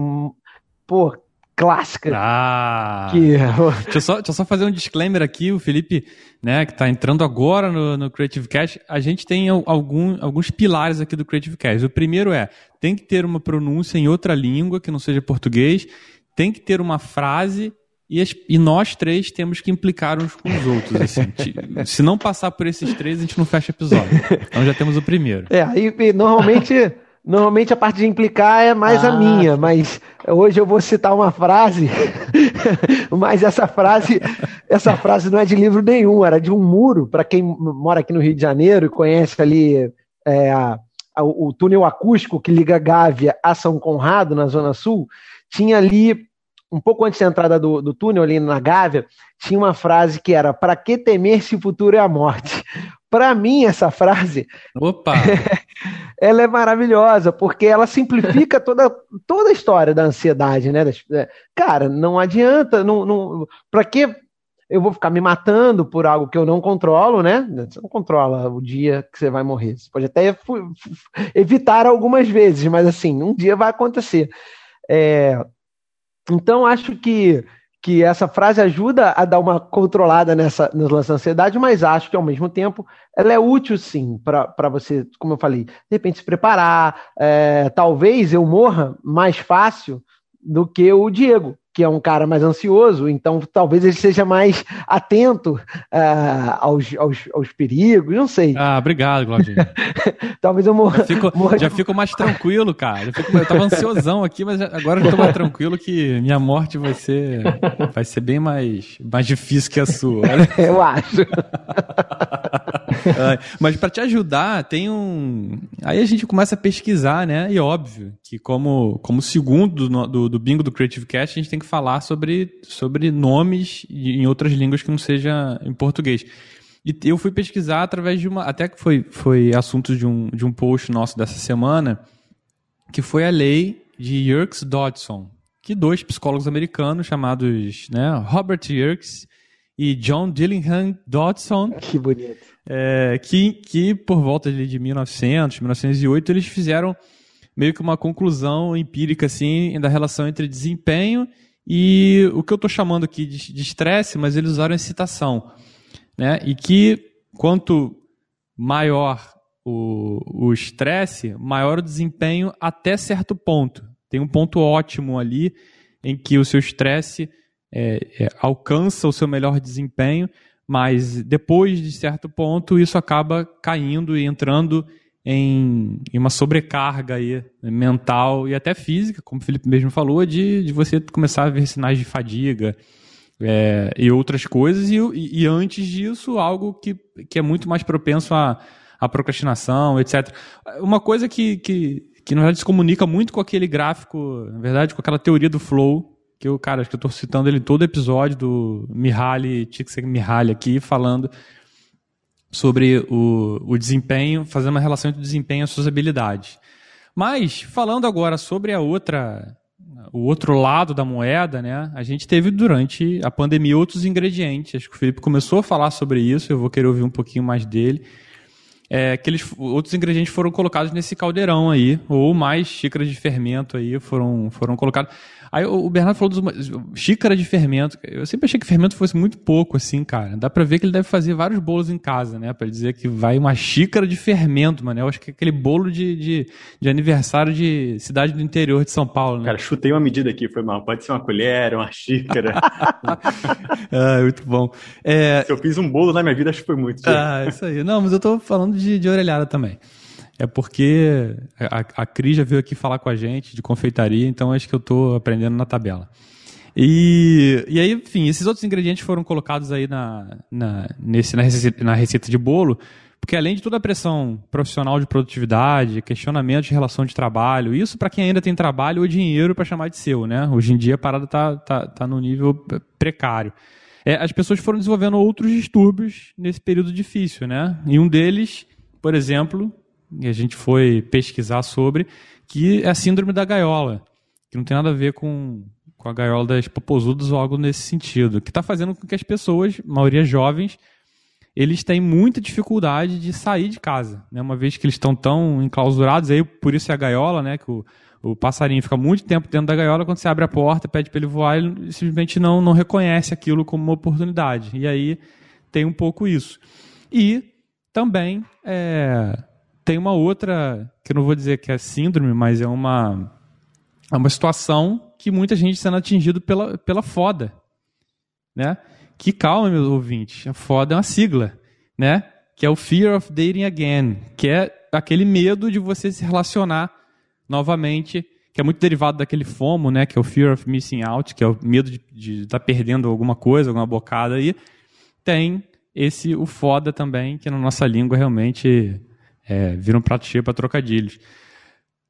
pô, clássica. Ah! Que... deixa, eu só, deixa eu só fazer um disclaimer aqui, o Felipe, né, que está entrando agora no, no Creative Cast, a gente tem algum, alguns pilares aqui do Creative Cast. O primeiro é, tem que ter uma pronúncia em outra língua que não seja português, tem que ter uma frase e, as, e, nós três temos que implicar uns com os outros. Assim. Se não passar por esses três, a gente não fecha episódio. Então já temos o primeiro. É, e, e normalmente Normalmente a parte de implicar é mais ah, a minha, mas hoje eu vou citar uma frase, mas essa frase, essa frase não é de livro nenhum, era de um muro. Para quem mora aqui no Rio de Janeiro e conhece ali é, a, a, o túnel acústico que liga Gávea a São Conrado, na Zona Sul, tinha ali, um pouco antes da entrada do, do túnel, ali na Gávea, tinha uma frase que era: Para que temer se o futuro é a morte? Para mim, essa frase. Opa! ela é maravilhosa, porque ela simplifica toda, toda a história da ansiedade, né? É, cara, não adianta. Não, não, para que eu vou ficar me matando por algo que eu não controlo, né? Você não controla o dia que você vai morrer. Você pode até evitar algumas vezes, mas assim, um dia vai acontecer. É, então, acho que que essa frase ajuda a dar uma controlada nessa da ansiedade, mas acho que ao mesmo tempo ela é útil sim para você, como eu falei, de repente se preparar. É, talvez eu morra mais fácil do que o Diego, que é um cara mais ansioso, então talvez ele seja mais atento uh, aos, aos, aos, perigos, não sei. Ah, obrigado, Claudinho. talvez eu morra. Já fico, morra já fico mais tranquilo, cara. Eu, fico, eu tava ansiosão aqui, mas agora eu tô mais tranquilo que minha morte vai ser, vai ser bem mais, mais difícil que a sua. eu acho. mas para te ajudar, tem um. Aí a gente começa a pesquisar, né? E óbvio que, como, como segundo do, do, do bingo do Creative Cast, a gente tem que falar sobre, sobre nomes em outras línguas que não seja em português. E eu fui pesquisar através de uma. Até que foi, foi assunto de um, de um post nosso dessa semana, que foi a lei de Yerkes-Dodson, que dois psicólogos americanos chamados né, Robert Yerkes e John Dillingham Dodson. Que bonito. É, que, que por volta de 1900, 1908, eles fizeram meio que uma conclusão empírica assim da relação entre desempenho e o que eu estou chamando aqui de estresse, mas eles usaram excitação. Né? E que quanto maior o estresse, maior o desempenho até certo ponto. Tem um ponto ótimo ali em que o seu estresse é, é, alcança o seu melhor desempenho, mas depois de certo ponto isso acaba caindo e entrando em, em, uma sobrecarga aí, mental e até física, como o Felipe mesmo falou, de, de você começar a ver sinais de fadiga é, e outras coisas, e, e, antes disso, algo que, que é muito mais propenso à, à procrastinação, etc. Uma coisa que, que, que, na verdade, se comunica muito com aquele gráfico, na verdade, com aquela teoria do flow, que eu, cara, acho que eu tô citando ele todo episódio do Mihaly, Csikszentmihalyi aqui, falando sobre o, o desempenho, fazendo uma relação entre o desempenho e as suas habilidades. Mas, falando agora sobre a outra, o outro lado da moeda, né? A gente teve durante a pandemia outros ingredientes. Acho que o Felipe começou a falar sobre isso, eu vou querer ouvir um pouquinho mais dele é, que eles, outros ingredientes foram colocados nesse caldeirão aí, ou mais xícaras de fermento aí foram, foram colocados. Aí o Bernardo falou dos xícara de fermento. Eu sempre achei que fermento fosse muito pouco, assim, cara. Dá pra ver que ele deve fazer vários bolos em casa, né? Pra dizer que vai uma xícara de fermento, mano. Eu acho que é aquele bolo de, de, de aniversário de cidade do interior de São Paulo, né? Cara, chutei uma medida aqui, foi mal. Pode ser uma colher, uma xícara. ah, muito bom. É... Se eu fiz um bolo na minha vida, acho que foi muito. Ah, isso aí. Não, mas eu tô falando de, de orelhada também. É porque a, a Cris já veio aqui falar com a gente de confeitaria, então acho que eu estou aprendendo na tabela. E, e aí, enfim, esses outros ingredientes foram colocados aí na, na, nesse, na, receita, na receita de bolo, porque além de toda a pressão profissional de produtividade, questionamento de relação de trabalho, isso para quem ainda tem trabalho ou dinheiro para chamar de seu, né? Hoje em dia a parada tá, tá, tá no nível precário. É, as pessoas foram desenvolvendo outros distúrbios nesse período difícil, né? E um deles, por exemplo, e a gente foi pesquisar sobre, que é a síndrome da gaiola, que não tem nada a ver com, com a gaiola das popozudas ou algo nesse sentido, que está fazendo com que as pessoas, maioria jovens, eles têm muita dificuldade de sair de casa, né? Uma vez que eles estão tão enclausurados, aí por isso é a gaiola, né? Que o, o passarinho fica muito tempo dentro da gaiola, quando você abre a porta, pede para ele voar, ele simplesmente não, não reconhece aquilo como uma oportunidade. E aí tem um pouco isso. E também é, tem uma outra, que eu não vou dizer que é síndrome, mas é uma, é uma situação que muita gente sendo atingido pela, pela foda, né? Que calma, meus ouvintes, a foda é uma sigla, né? Que é o Fear of Dating Again, que é aquele medo de você se relacionar novamente, que é muito derivado daquele FOMO, né? Que é o Fear of Missing Out, que é o medo de estar tá perdendo alguma coisa, alguma bocada aí. Tem esse, o foda também, que na nossa língua realmente é, vira um prato cheio para trocadilhos.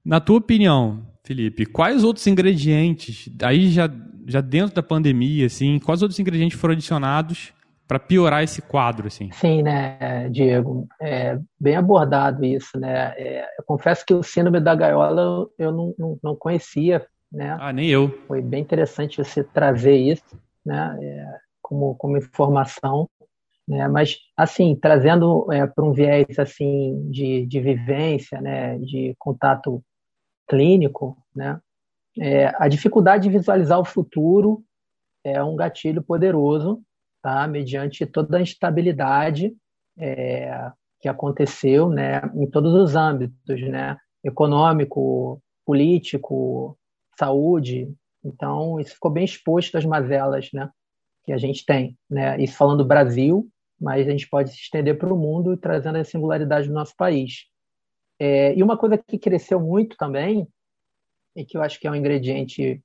Na tua opinião, Felipe, quais outros ingredientes, aí já, já dentro da pandemia, assim, quais outros ingredientes foram adicionados para piorar esse quadro, assim? Sim, né, Diego, é bem abordado isso, né. É, eu confesso que o síndrome da gaiola eu não, não, não, conhecia, né. Ah, nem eu. Foi bem interessante você trazer isso, né, é, como, como informação. Né? Mas, assim, trazendo é, para um viés assim de, de vivência, né, de contato clínico, né, é, a dificuldade de visualizar o futuro é um gatilho poderoso, tá? mediante toda a instabilidade é, que aconteceu né, em todos os âmbitos, né? econômico, político, saúde. Então, isso ficou bem exposto às mazelas né, que a gente tem. Né? Isso falando do Brasil, mas a gente pode se estender para o mundo trazendo a singularidade do nosso país. É, e uma coisa que cresceu muito também, e que eu acho que é um ingrediente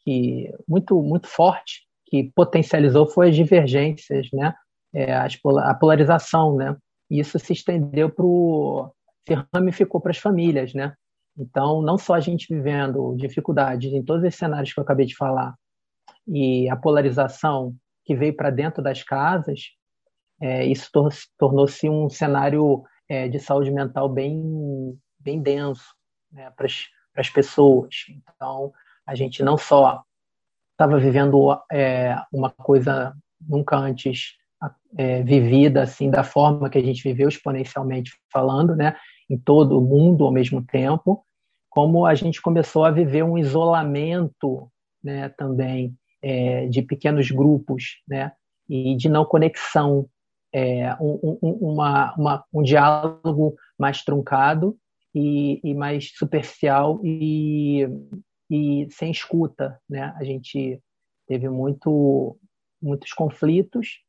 que muito muito forte, que potencializou foi as divergências, né? É, a polarização, né? E isso se estendeu para o se ramificou para as famílias, né? Então, não só a gente vivendo dificuldades em todos esses cenários que eu acabei de falar, e a polarização que veio para dentro das casas, é, isso tor tornou-se um cenário é, de saúde mental bem, bem denso né, para as pessoas. Então, a gente não só estava vivendo é, uma coisa nunca antes é, vivida assim da forma que a gente viveu exponencialmente falando, né, em todo o mundo ao mesmo tempo, como a gente começou a viver um isolamento, né, também é, de pequenos grupos, né, e de não conexão é, um, um, uma, uma, um diálogo mais truncado e, e mais superficial e, e, sem escuta. Né? A gente teve muito, muitos conflitos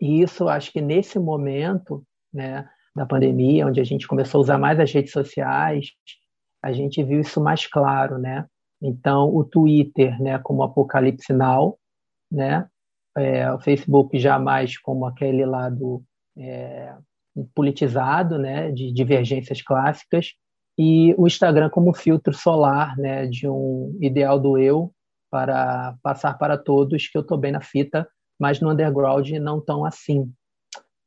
e isso, acho que nesse momento né, da pandemia, onde a gente começou a usar mais as redes sociais, a gente viu isso mais claro, né? Então, o Twitter, né, como Apocalipse Now, né, é, o Facebook jamais como aquele lado é, politizado, né, de divergências clássicas, e o Instagram como filtro solar, né, de um ideal do eu para passar para todos que eu estou bem na fita, mas no underground não tão assim.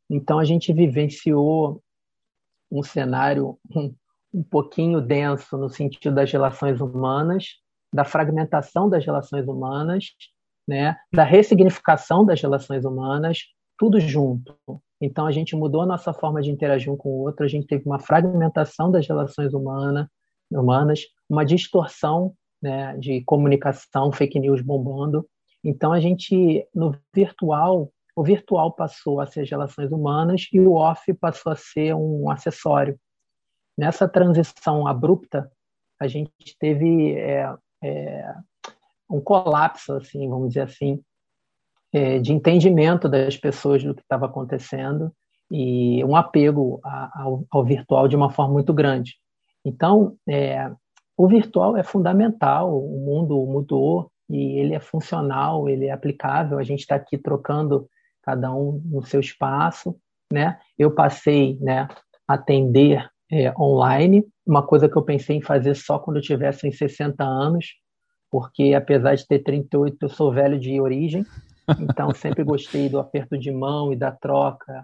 Então a gente vivenciou um cenário um, pouquinho denso no sentido das relações humanas, da fragmentação das relações humanas, né, da ressignificação das relações humanas, tudo junto. Então a gente mudou a nossa forma de interagir um com o outro, a gente teve uma fragmentação das relações humanas, humanas uma distorção né, de comunicação, fake news bombando. Então a gente no virtual, o virtual passou a ser as relações humanas e o off passou a ser um acessório. Nessa transição abrupta, a gente teve é, é, um colapso, assim, vamos dizer assim, é, de entendimento das pessoas do que estava acontecendo e um apego a, ao, ao, virtual de uma forma muito grande. Então, é, o virtual é fundamental, o mundo mudou e ele é funcional, ele é aplicável. A gente está aqui trocando cada um no seu espaço, né? Eu passei, né, a atender é, online, uma coisa que eu pensei em fazer só quando eu tivesse em 60 anos, porque apesar de ter 38, eu sou velho de origem, então sempre gostei do aperto de mão e da troca,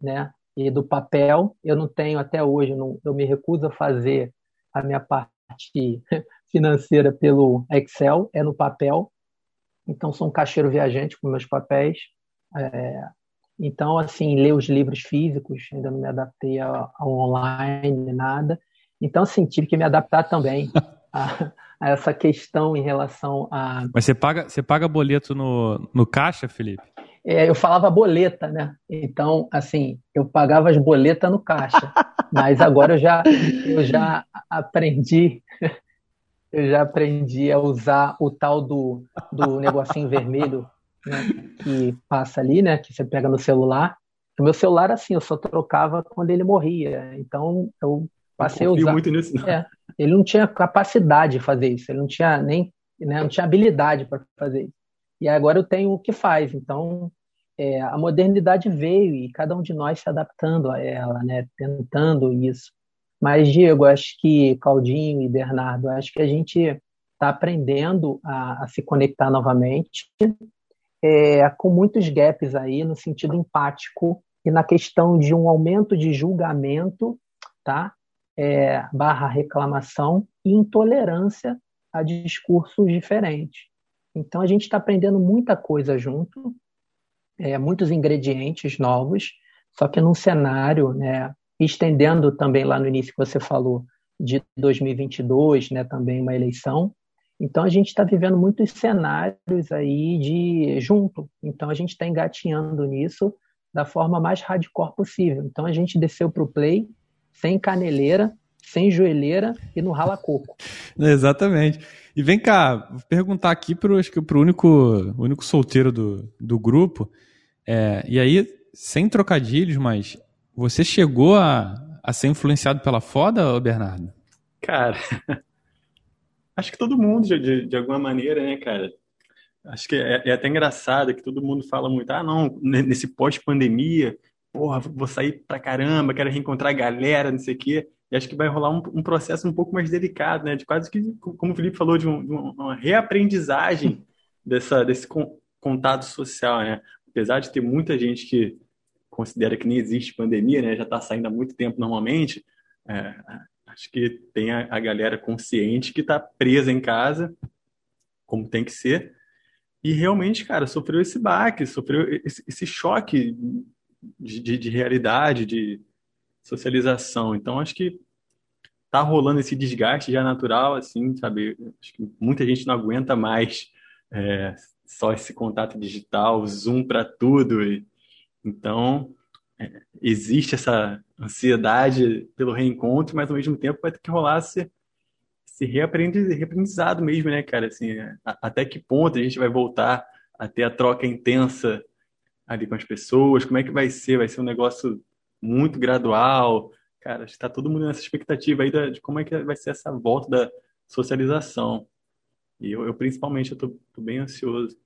né? E do papel. Eu não tenho até hoje, eu, não, eu me recuso a fazer a minha parte financeira pelo Excel, é no papel. Então sou um caixeiro viajante com meus papéis. É, então, assim, ler os livros físicos, ainda não me adaptei ao, ao online, nada. Então, assim, tive que me adaptar também a, a, essa questão em relação a. Mas você paga, você paga boleto no, no caixa, Felipe? É, eu falava boleta, né? Então, assim, eu pagava as boletas no caixa. Mas agora eu já, eu já aprendi, eu já aprendi a usar o tal do, do negocinho vermelho né, que passa ali, né? Que você pega no celular. O meu celular, assim, eu só trocava quando ele morria. Então, eu passei a usar. muito nisso, não. É, ele não tinha capacidade de fazer isso, ele não tinha nem, né, não tinha habilidade para fazer isso. E agora eu tenho o que faz. Então, é, a modernidade veio e cada um de nós se adaptando a ela, né, tentando isso. Mas, Diego, acho que Claudinho e Bernardo, acho que a gente está aprendendo a, a, se conectar novamente, é, com muitos gaps aí no sentido empático e na questão de um aumento de julgamento, tá? É, barra reclamação e intolerância a discursos diferentes. Então a gente está aprendendo muita coisa junto, é, muitos ingredientes novos, só que num cenário, né, estendendo também lá no início que você falou de 2022, né, também uma eleição, então a gente está vivendo muitos cenários aí de junto. Então a gente está engatinhando nisso da forma mais hardcore possível. Então a gente desceu para o play sem caneleira, sem joelheira e no rala-coco. Exatamente. E vem cá, vou perguntar aqui para o único, único solteiro do, do grupo. É, e aí, sem trocadilhos, mas você chegou a, a ser influenciado pela foda, Bernardo? Cara, Acho que todo mundo, de, de alguma maneira, né, cara? Acho que é, é, até engraçado que todo mundo fala muito, ah, não, nesse pós-pandemia, porra, vou sair pra caramba, quero reencontrar a galera, não sei o quê. E acho que vai rolar um, um, processo um pouco mais delicado, né? De quase que, como o Felipe falou, de, um, de uma reaprendizagem dessa, desse contato social, né? Apesar de ter muita gente que considera que nem existe pandemia, né? Já está saindo há muito tempo normalmente, é, Acho que tem a, a galera consciente que está presa em casa, como tem que ser, e realmente, cara, sofreu esse baque, sofreu esse, esse choque de, de, de, realidade, de socialização. Então, acho que tá rolando esse desgaste já natural, assim, sabe? Acho que muita gente não aguenta mais é, só esse contato digital, Zoom para tudo. E, então, existe essa ansiedade pelo reencontro, mas ao mesmo tempo vai ter que rolar esse, esse reaprendizado mesmo, né, cara? Assim, até que ponto a gente vai voltar a ter a troca intensa ali com as pessoas? Como é que vai ser? Vai ser um negócio muito gradual? Cara, está todo mundo nessa expectativa aí de como é que vai ser essa volta da socialização. E eu, eu principalmente, eu tô, tô bem ansioso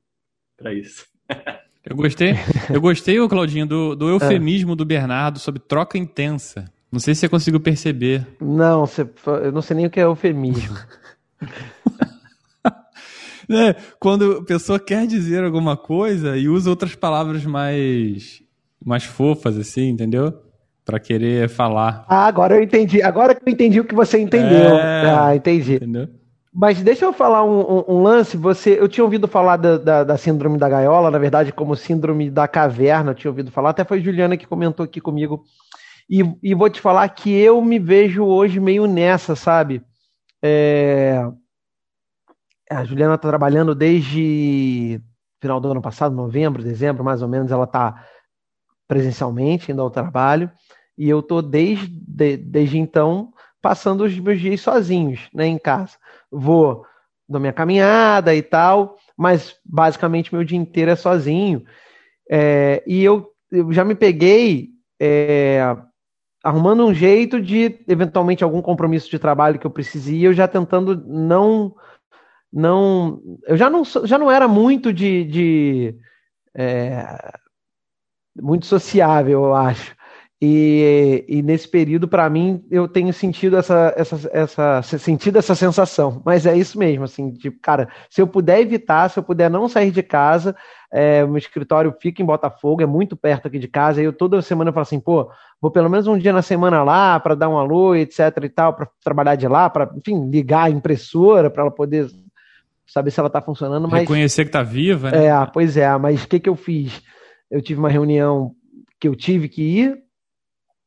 para isso. Eu gostei, eu gostei, ô Claudinho, do, do eufemismo é. do Bernardo sobre troca intensa. Não sei se você conseguiu perceber. Não, você, eu não sei nem o que é eufemismo. É, quando a pessoa quer dizer alguma coisa e usa outras palavras mais, mais fofas, assim, entendeu? Pra querer falar. Ah, agora eu entendi. Agora que eu entendi o que você entendeu. É. Ah, entendi. Entendeu? Mas deixa eu falar um, um- um lance. Você, eu tinha ouvido falar da, da- da síndrome da gaiola, na verdade, como síndrome da caverna. Eu tinha ouvido falar. Até foi Juliana que comentou aqui comigo. E, e vou te falar que eu me vejo hoje meio nessa, sabe? É, A Juliana está trabalhando desde final do ano passado, novembro, dezembro, mais ou menos. Ela está presencialmente indo ao trabalho. E eu tô desde, de- desde então passando os meus dias sozinhos, né, em casa. Vou dou minha caminhada e tal, mas basicamente meu dia inteiro é sozinho. É, e eu, eu já me peguei é, arrumando um jeito de, eventualmente, algum compromisso de trabalho que eu precise eu já tentando não. não eu já não, já não era muito de. de é, muito sociável, eu acho. E, e nesse período, para mim, eu tenho sentido essa, essa, essa, sentido essa sensação. Mas é isso mesmo, assim, tipo, cara, se eu puder evitar, se eu puder não sair de casa, é, o meu escritório fica em Botafogo, é muito perto aqui de casa, e eu toda semana eu falo assim, pô, vou pelo menos um dia na semana lá para dar um alô, etc e tal, para trabalhar de lá, para, enfim, ligar a impressora para ela poder saber se ela está funcionando, mas Reconhecer que tá viva, né? é, pois é, mas o que, que eu fiz? Eu tive uma reunião que eu tive que ir,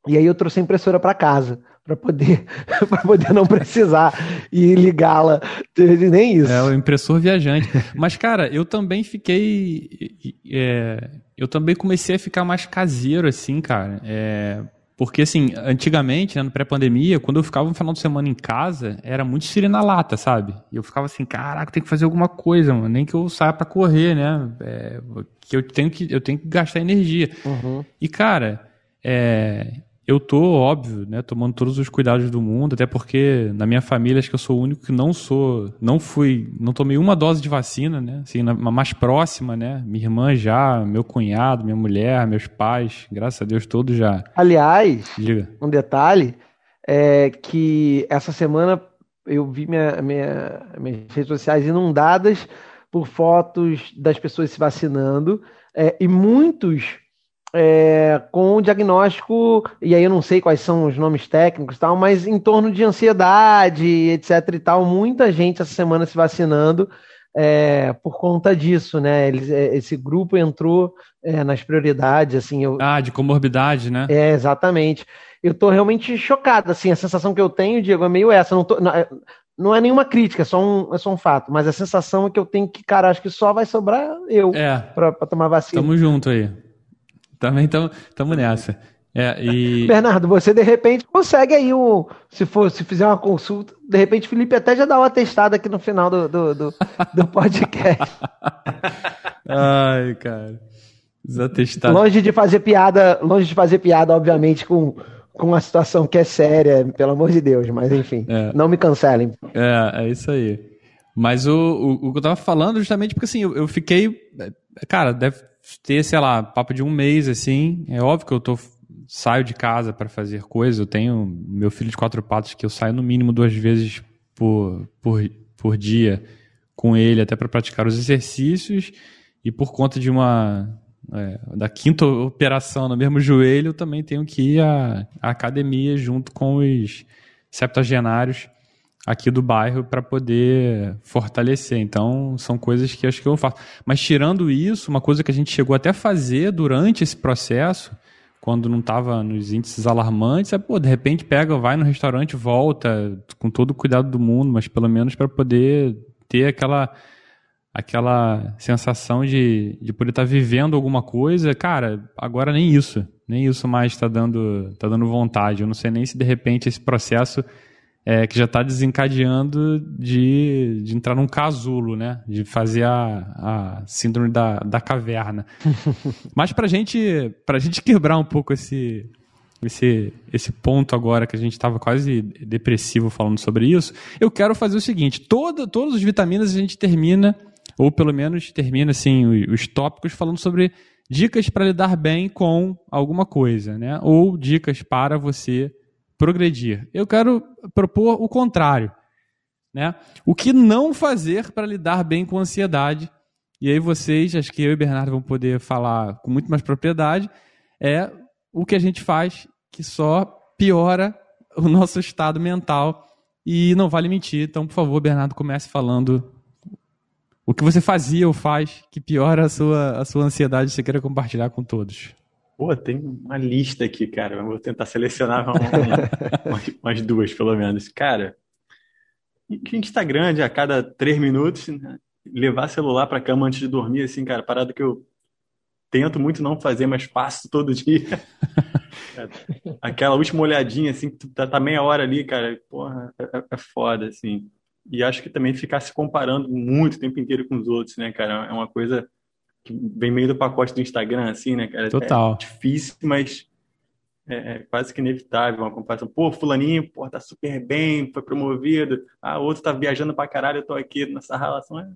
e aí eu trouxe a impressora para casa, para poder, para poder não precisar ir ligá-la, nem isso. É o impressor viajante. Mas, cara, eu também fiquei. é, eu também comecei a ficar mais caseiro, assim, cara. É, porque, assim, antigamente, né, no pré-pandemia, quando eu ficava um final de semana em casa, era muito sirena lata, sabe? E eu ficava assim, caraca, tem que fazer alguma coisa, mano. Nem que eu saia pra correr, né? É, que eu tenho que, eu tenho que gastar energia. Uhum. E, cara, é, eu tô, óbvio, né, tomando todos os cuidados do mundo, até porque na minha família acho que eu sou o único que não sou, não fui, não tomei uma dose de vacina, né, assim, na, mais próxima, né, minha irmã já, meu cunhado, minha mulher, meus pais, graças a Deus todos já, Aliás, diga. um detalhe é que essa semana eu vi minha, minha- minhas redes sociais inundadas por fotos das pessoas se vacinando é, e muitos é, com o diagnóstico, e aí eu não sei quais são os nomes técnicos tal, mas em torno de ansiedade, etc e tal, muita gente essa semana se vacinando é, por conta disso, né? Eles, é, esse grupo entrou é, nas prioridades, assim, eu, Ah, de comorbidade, né? é, exatamente. Eu tô realmente chocado, assim, a sensação que eu tenho, Diego, é meio essa. Não, tô- não, é- não é nenhuma crítica, é só, um, é só um fato. Mas a sensação é que eu tenho que, cara, acho que só vai sobrar eu É, pra tomar vacina. tamo junto aí. Também tamo, tamo nessa. É, e... Bernardo, você de repente consegue aí um. Se for, se fizer uma consulta, de repente o Felipe até já dá uma testada aqui no final do, do, do, do podcast. Ai, cara. Desatestado. longe de fazer piada, longe de fazer piada, obviamente, com, com uma situação que é séria, pelo amor de Deus, mas enfim, É. não me cancelem. É, é isso aí. Mas o, o, o que eu tava falando justamente porque assim, eu, eu fiquei. Cara, deve ter, sei lá, papo de um mês, assim. É óbvio que eu tô. Saio de casa para fazer coisas. Eu tenho meu filho de quatro patas que eu saio no mínimo duas vezes por, por, por dia com ele, até para praticar os exercícios. E por conta de uma. é, da quinta operação no mesmo joelho, eu também tenho que ir à, à academia junto com os septagenários aqui do bairro para poder fortalecer. Então, são coisas que acho que eu faço. Mas tirando isso, uma coisa que a gente chegou até a fazer durante esse processo, quando não estava nos índices alarmantes, é, pô, de repente pega, vai no restaurante, volta, com todo o cuidado do mundo, mas pelo menos para poder ter aquela aquela sensação de, de poder estar vivendo alguma coisa, cara, agora nem isso, nem isso mais está dando, tá dando vontade. Eu não sei nem se de repente esse processo é, que já está desencadeando de, de entrar num casulo, né? De fazer a, a síndrome da, da caverna. Mas para gente, a gente quebrar um pouco esse, esse, esse ponto agora que a gente estava quase depressivo falando sobre isso, eu quero fazer o seguinte: todo, todas as vitaminas a gente termina, ou pelo menos termina assim, os, os tópicos falando sobre dicas para lidar bem com alguma coisa, né? Ou dicas para você progredir. Eu quero propor o contrário. Né? O que não fazer para lidar bem com a ansiedade? E aí vocês, acho que eu e Bernardo vão poder falar com muito mais propriedade, é o que a gente faz que só piora o nosso estado mental e não vale mentir. Então, por favor, Bernardo, comece falando o que você fazia ou faz que piora a sua, a sua ansiedade e você queira compartilhar com todos. Pô, tem uma lista aqui, cara. Eu vou tentar selecionar uma, umas, umas duas, pelo menos. Cara, Instagram de a cada três minutos, né? levar celular para cama antes de dormir, assim, cara, parada que eu tento muito não fazer, mas passo todo dia. Aquela última olhadinha, assim, que tá, tá, meia hora ali, cara, porra, é, é, é, foda, assim. E acho que também ficar se comparando muito o tempo inteiro com os outros, né, cara, é uma coisa que vem meio do pacote do Instagram, assim, né, cara? Total. É difícil, mas é, é, quase que inevitável uma comparação. Pô, fulaninho, pô, tá super bem, foi promovido. Ah, outro tá viajando pra caralho, eu tô aqui nessa relação. É...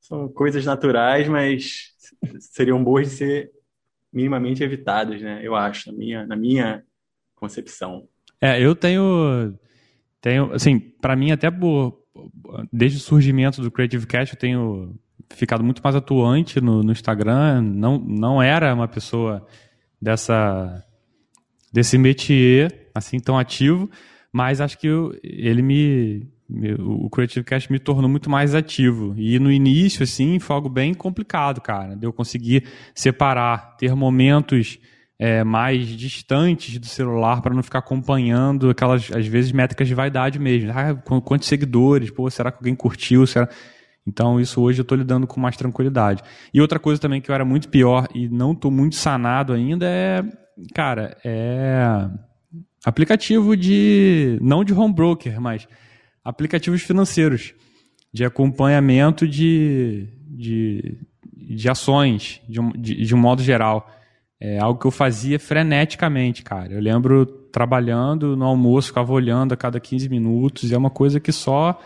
São coisas naturais, mas seriam boas de ser minimamente evitadas, né? Eu acho, na minha, na minha concepção. É, eu tenho, tenho, assim, para mim até por, desde o surgimento do Creative Cash eu tenho ficado muito mais atuante no, no Instagram. Não, não era uma pessoa dessa desse métier assim tão ativo, mas acho que eu, ele me, me, o Creative Cast me tornou muito mais ativo. E no início assim foi algo bem complicado, cara. De eu conseguir separar, ter momentos é, mais distantes do celular para não ficar acompanhando aquelas às vezes métricas de vaidade mesmo. Ah, quantos seguidores? Pô, será que alguém curtiu? Será então, isso hoje eu estou lidando com mais tranquilidade. E outra coisa também que eu era muito pior e não estou muito sanado ainda é cara, é aplicativo de não de home broker, mas aplicativos financeiros de acompanhamento de, de, de ações de um, de, de um modo geral. É algo que eu fazia freneticamente, cara. Eu lembro trabalhando no almoço, ficava olhando a cada 15 minutos, e é uma coisa que só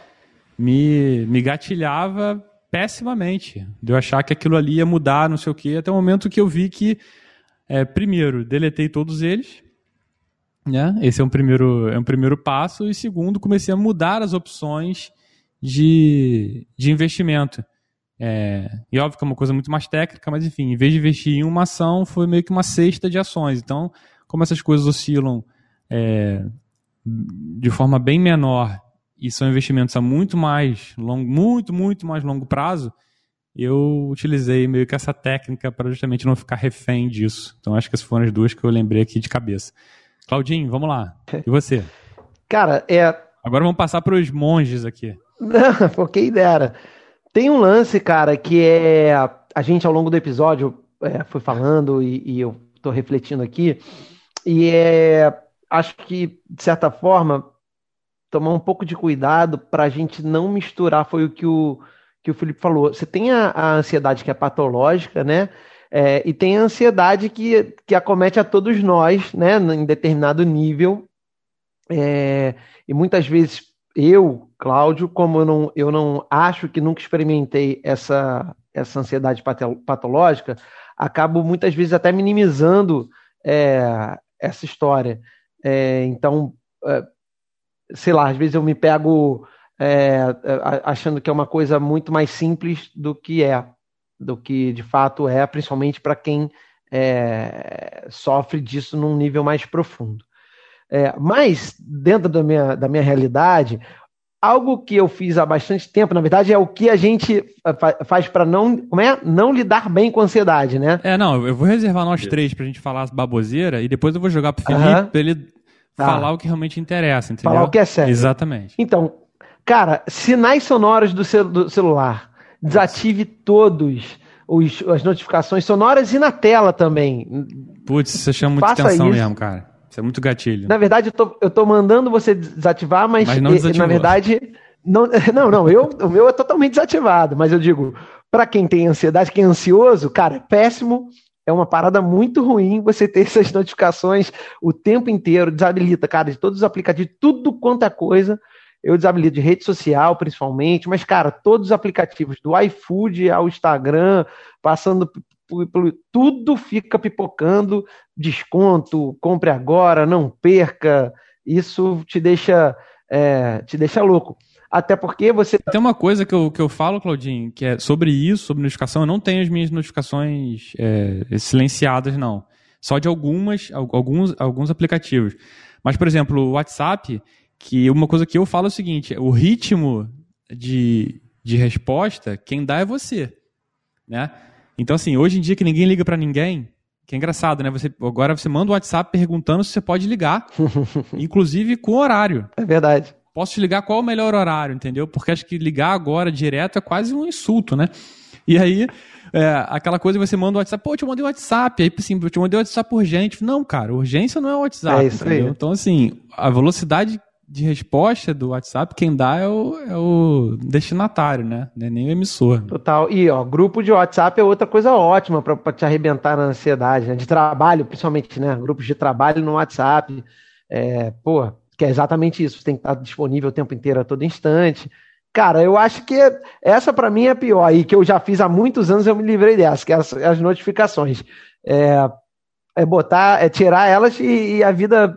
me, me gatilhava pessimamente. De eu achar que aquilo ali ia mudar, não sei o quê, até o momento que eu vi que é, primeiro, deletei todos eles. Né? Esse é um, primeiro, é um primeiro passo. E segundo, comecei a mudar as opções de, de investimento. É, e óbvio que é uma coisa muito mais técnica, mas enfim, em vez de investir em uma ação, foi meio que uma cesta de ações. Então, como essas coisas oscilam é, de forma bem menor e são investimentos a muito mais longo, muito, muito mais longo prazo, eu utilizei meio que essa técnica para justamente não ficar refém disso. Então acho que essas foram as duas que eu lembrei aqui de cabeça. Claudinho, vamos lá. E você? Cara, é. Agora vamos passar para os monges aqui. Não, quem dera. Tem um lance, cara, que é. A gente ao longo do episódio é, foi falando e, e eu estou refletindo aqui. E é. Acho que, de certa forma, tomar um pouco de cuidado para a gente não misturar. Foi o que o que o Felipe falou. Você tem a, a ansiedade que é patológica, né? É, e tem a ansiedade que, que acomete a todos nós, né? Em determinado nível. É, e muitas vezes eu, Cláudio, como eu não, eu não acho que nunca experimentei essa, essa ansiedade patológica, acabo muitas vezes até minimizando é, essa história. É, então, é, sei lá, às vezes eu me pego é, é achando que é uma coisa muito mais simples do que é, do que de fato é, principalmente para quem é, sofre disso num nível mais profundo. É, mas, dentro da minha, da minha realidade, algo que eu fiz há bastante tempo, na verdade, é o que a gente faz para não, como é? não lidar bem com a ansiedade, né? É, não, eu vou reservar nós três para a gente falar as baboseira e depois eu vou jogar pro Felipe uh -huh. ele tá. falar o que realmente interessa, entendeu? Falar o que é sério. Exatamente. Então, Cara, sinais sonoros do, cel do celular. Desative todos os, as notificações sonoras e na tela também. Putz, você chama muita Faça atenção isso. mesmo, cara. Isso é muito gatilho. Na verdade, eu tô, eu tô mandando você desativar, mas, mas na verdade. Não, não, não eu, o meu é totalmente desativado, mas eu digo, para quem tem ansiedade, quem é ansioso, cara, é péssimo. É uma parada muito ruim você ter essas notificações o tempo inteiro, desabilita, cara, de todos os aplicativos, tudo quanto é coisa eu desabilito de rede social, principalmente, mas, cara, todos os aplicativos, do iFood ao Instagram, passando tudo fica pipocando, desconto, compre agora, não perca, isso te deixa, é, te deixa louco. Até porque você. Tem uma coisa que eu, que eu falo, Claudinho, que é sobre isso, sobre notificação. Eu não tenho as minhas notificações é, silenciadas, não. Só de algumas, alguns, alguns aplicativos. Mas, por exemplo, o WhatsApp, que uma coisa que eu falo é o seguinte: o ritmo de, de resposta, quem dá é você. Né? Então, assim, hoje em dia que ninguém liga para ninguém, que é engraçado, né? Você, agora você manda um WhatsApp perguntando se você pode ligar, inclusive com horário. É verdade. Posso te ligar qual é o melhor horário, entendeu? Porque acho que ligar agora direto é quase um insulto, né? E aí, é, aquela coisa que você manda um WhatsApp, pô, eu te mandei um WhatsApp, aí assim, eu te mandei um WhatsApp urgente. Não, cara, urgência não é o WhatsApp. É isso entendeu? aí. Então, assim, a velocidade de resposta do WhatsApp, quem dá é o, é o destinatário, né? Não é nem o emissor. Total. E, ó, grupo de WhatsApp é outra coisa ótima para te arrebentar na ansiedade, né? De trabalho, principalmente, né? Grupos de trabalho no WhatsApp. É, pô, que é exatamente isso. Você tem que estar disponível o tempo inteiro, a todo instante. Cara, eu acho que essa para mim é a pior, e que eu já fiz há muitos anos, eu me livrei dessa, que é as, as notificações. É, é botar, é tirar elas e, e a vida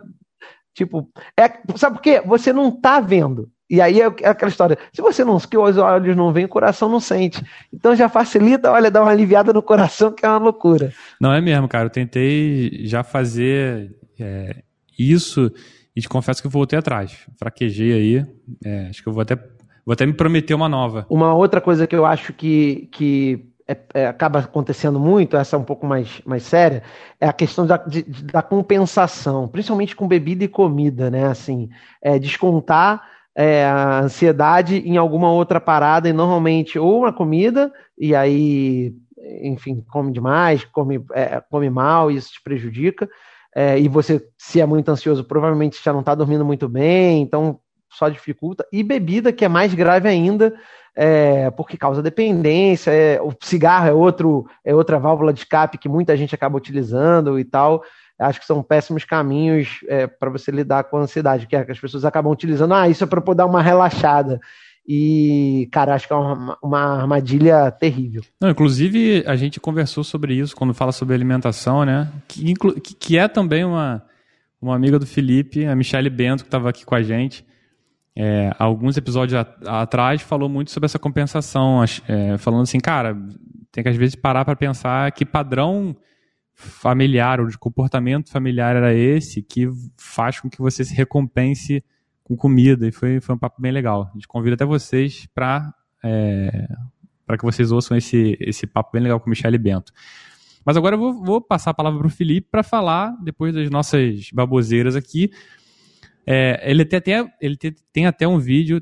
Tipo, é, sabe por quê? Você não tá vendo. E aí é aquela história. Se você não, que os olhos não veem, o coração não sente. Então já facilita, olha, dá uma aliviada no coração, que é uma loucura. Não é mesmo, cara. Eu tentei já fazer é, isso e te confesso que eu voltei atrás. Fraquejei aí. É, acho que eu vou até, vou até me prometer uma nova. Uma outra coisa que eu acho que, que é, é, acaba acontecendo muito, essa é um pouco mais, mais séria, é a questão da, de, da compensação, principalmente com bebida e comida, né? Assim, é, descontar é, a ansiedade em alguma outra parada, e normalmente ou uma comida, e aí, enfim, come demais, come, é, come mal, e isso te prejudica. É, e você, se é muito ansioso, provavelmente já não está dormindo muito bem, então só dificulta. E bebida, que é mais grave ainda, é, porque causa dependência, é, o cigarro é, outro, é outra válvula de escape que muita gente acaba utilizando e tal. Acho que são péssimos caminhos é, para você lidar com a ansiedade, que, é, que as pessoas acabam utilizando, ah, isso é para dar uma relaxada. E, cara, acho que é uma, uma armadilha terrível. Não, inclusive, a gente conversou sobre isso quando fala sobre alimentação, né? Que, que é também uma, uma amiga do Felipe, a Michelle Bento, que estava aqui com a gente é, alguns episódios atrás falou muito sobre essa compensação, é, falando assim, cara, tem que às vezes parar para pensar que padrão familiar ou de comportamento familiar era esse que faz com que você se recompense com comida e foi, foi um papo bem legal. A gente convida até vocês para é, para que vocês ouçam esse, esse papo bem legal com Michele Bento. Mas agora eu vou, vou passar a palavra para o Felipe para falar, depois das nossas baboseiras aqui, é, ele, tem até, ele tem, tem até um vídeo,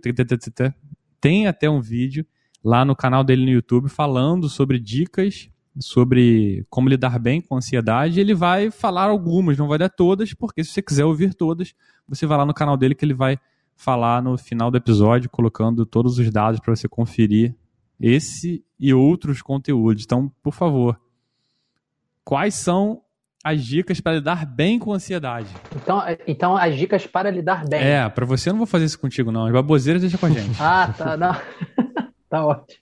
tem até um vídeo lá no canal dele no YouTube falando sobre dicas sobre como lidar bem com a ansiedade. Ele vai falar algumas, não vai dar todas, porque se você quiser ouvir todas, você vai lá no canal dele que ele vai falar no final do episódio, colocando todos os dados para você conferir esse e outros conteúdos. Então, por favor, quais são as dicas para lidar bem com ansiedade. Então, então as dicas para lidar bem. É, para você eu não vou fazer isso contigo, não. As baboseiras deixa com a gente. ah, tá. Não. tá ótimo.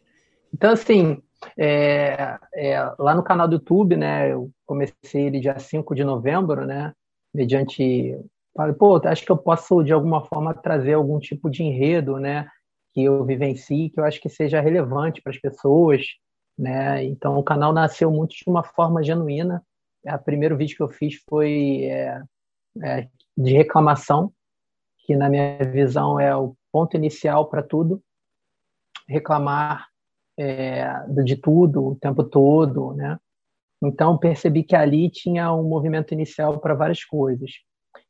Então, assim, é, é, lá no canal do YouTube, né, eu comecei ele dia 5 de novembro, né, mediante... Pô, acho que eu posso, de alguma forma, trazer algum tipo de enredo, né, que eu vivencie, que eu acho que seja relevante para as pessoas, né, então o canal nasceu muito de uma forma genuína, o primeiro vídeo que eu fiz foi é, é, de reclamação, que na minha visão é o ponto inicial para tudo. Reclamar é, de tudo o tempo todo, né? Então percebi que ali tinha um movimento inicial para várias coisas.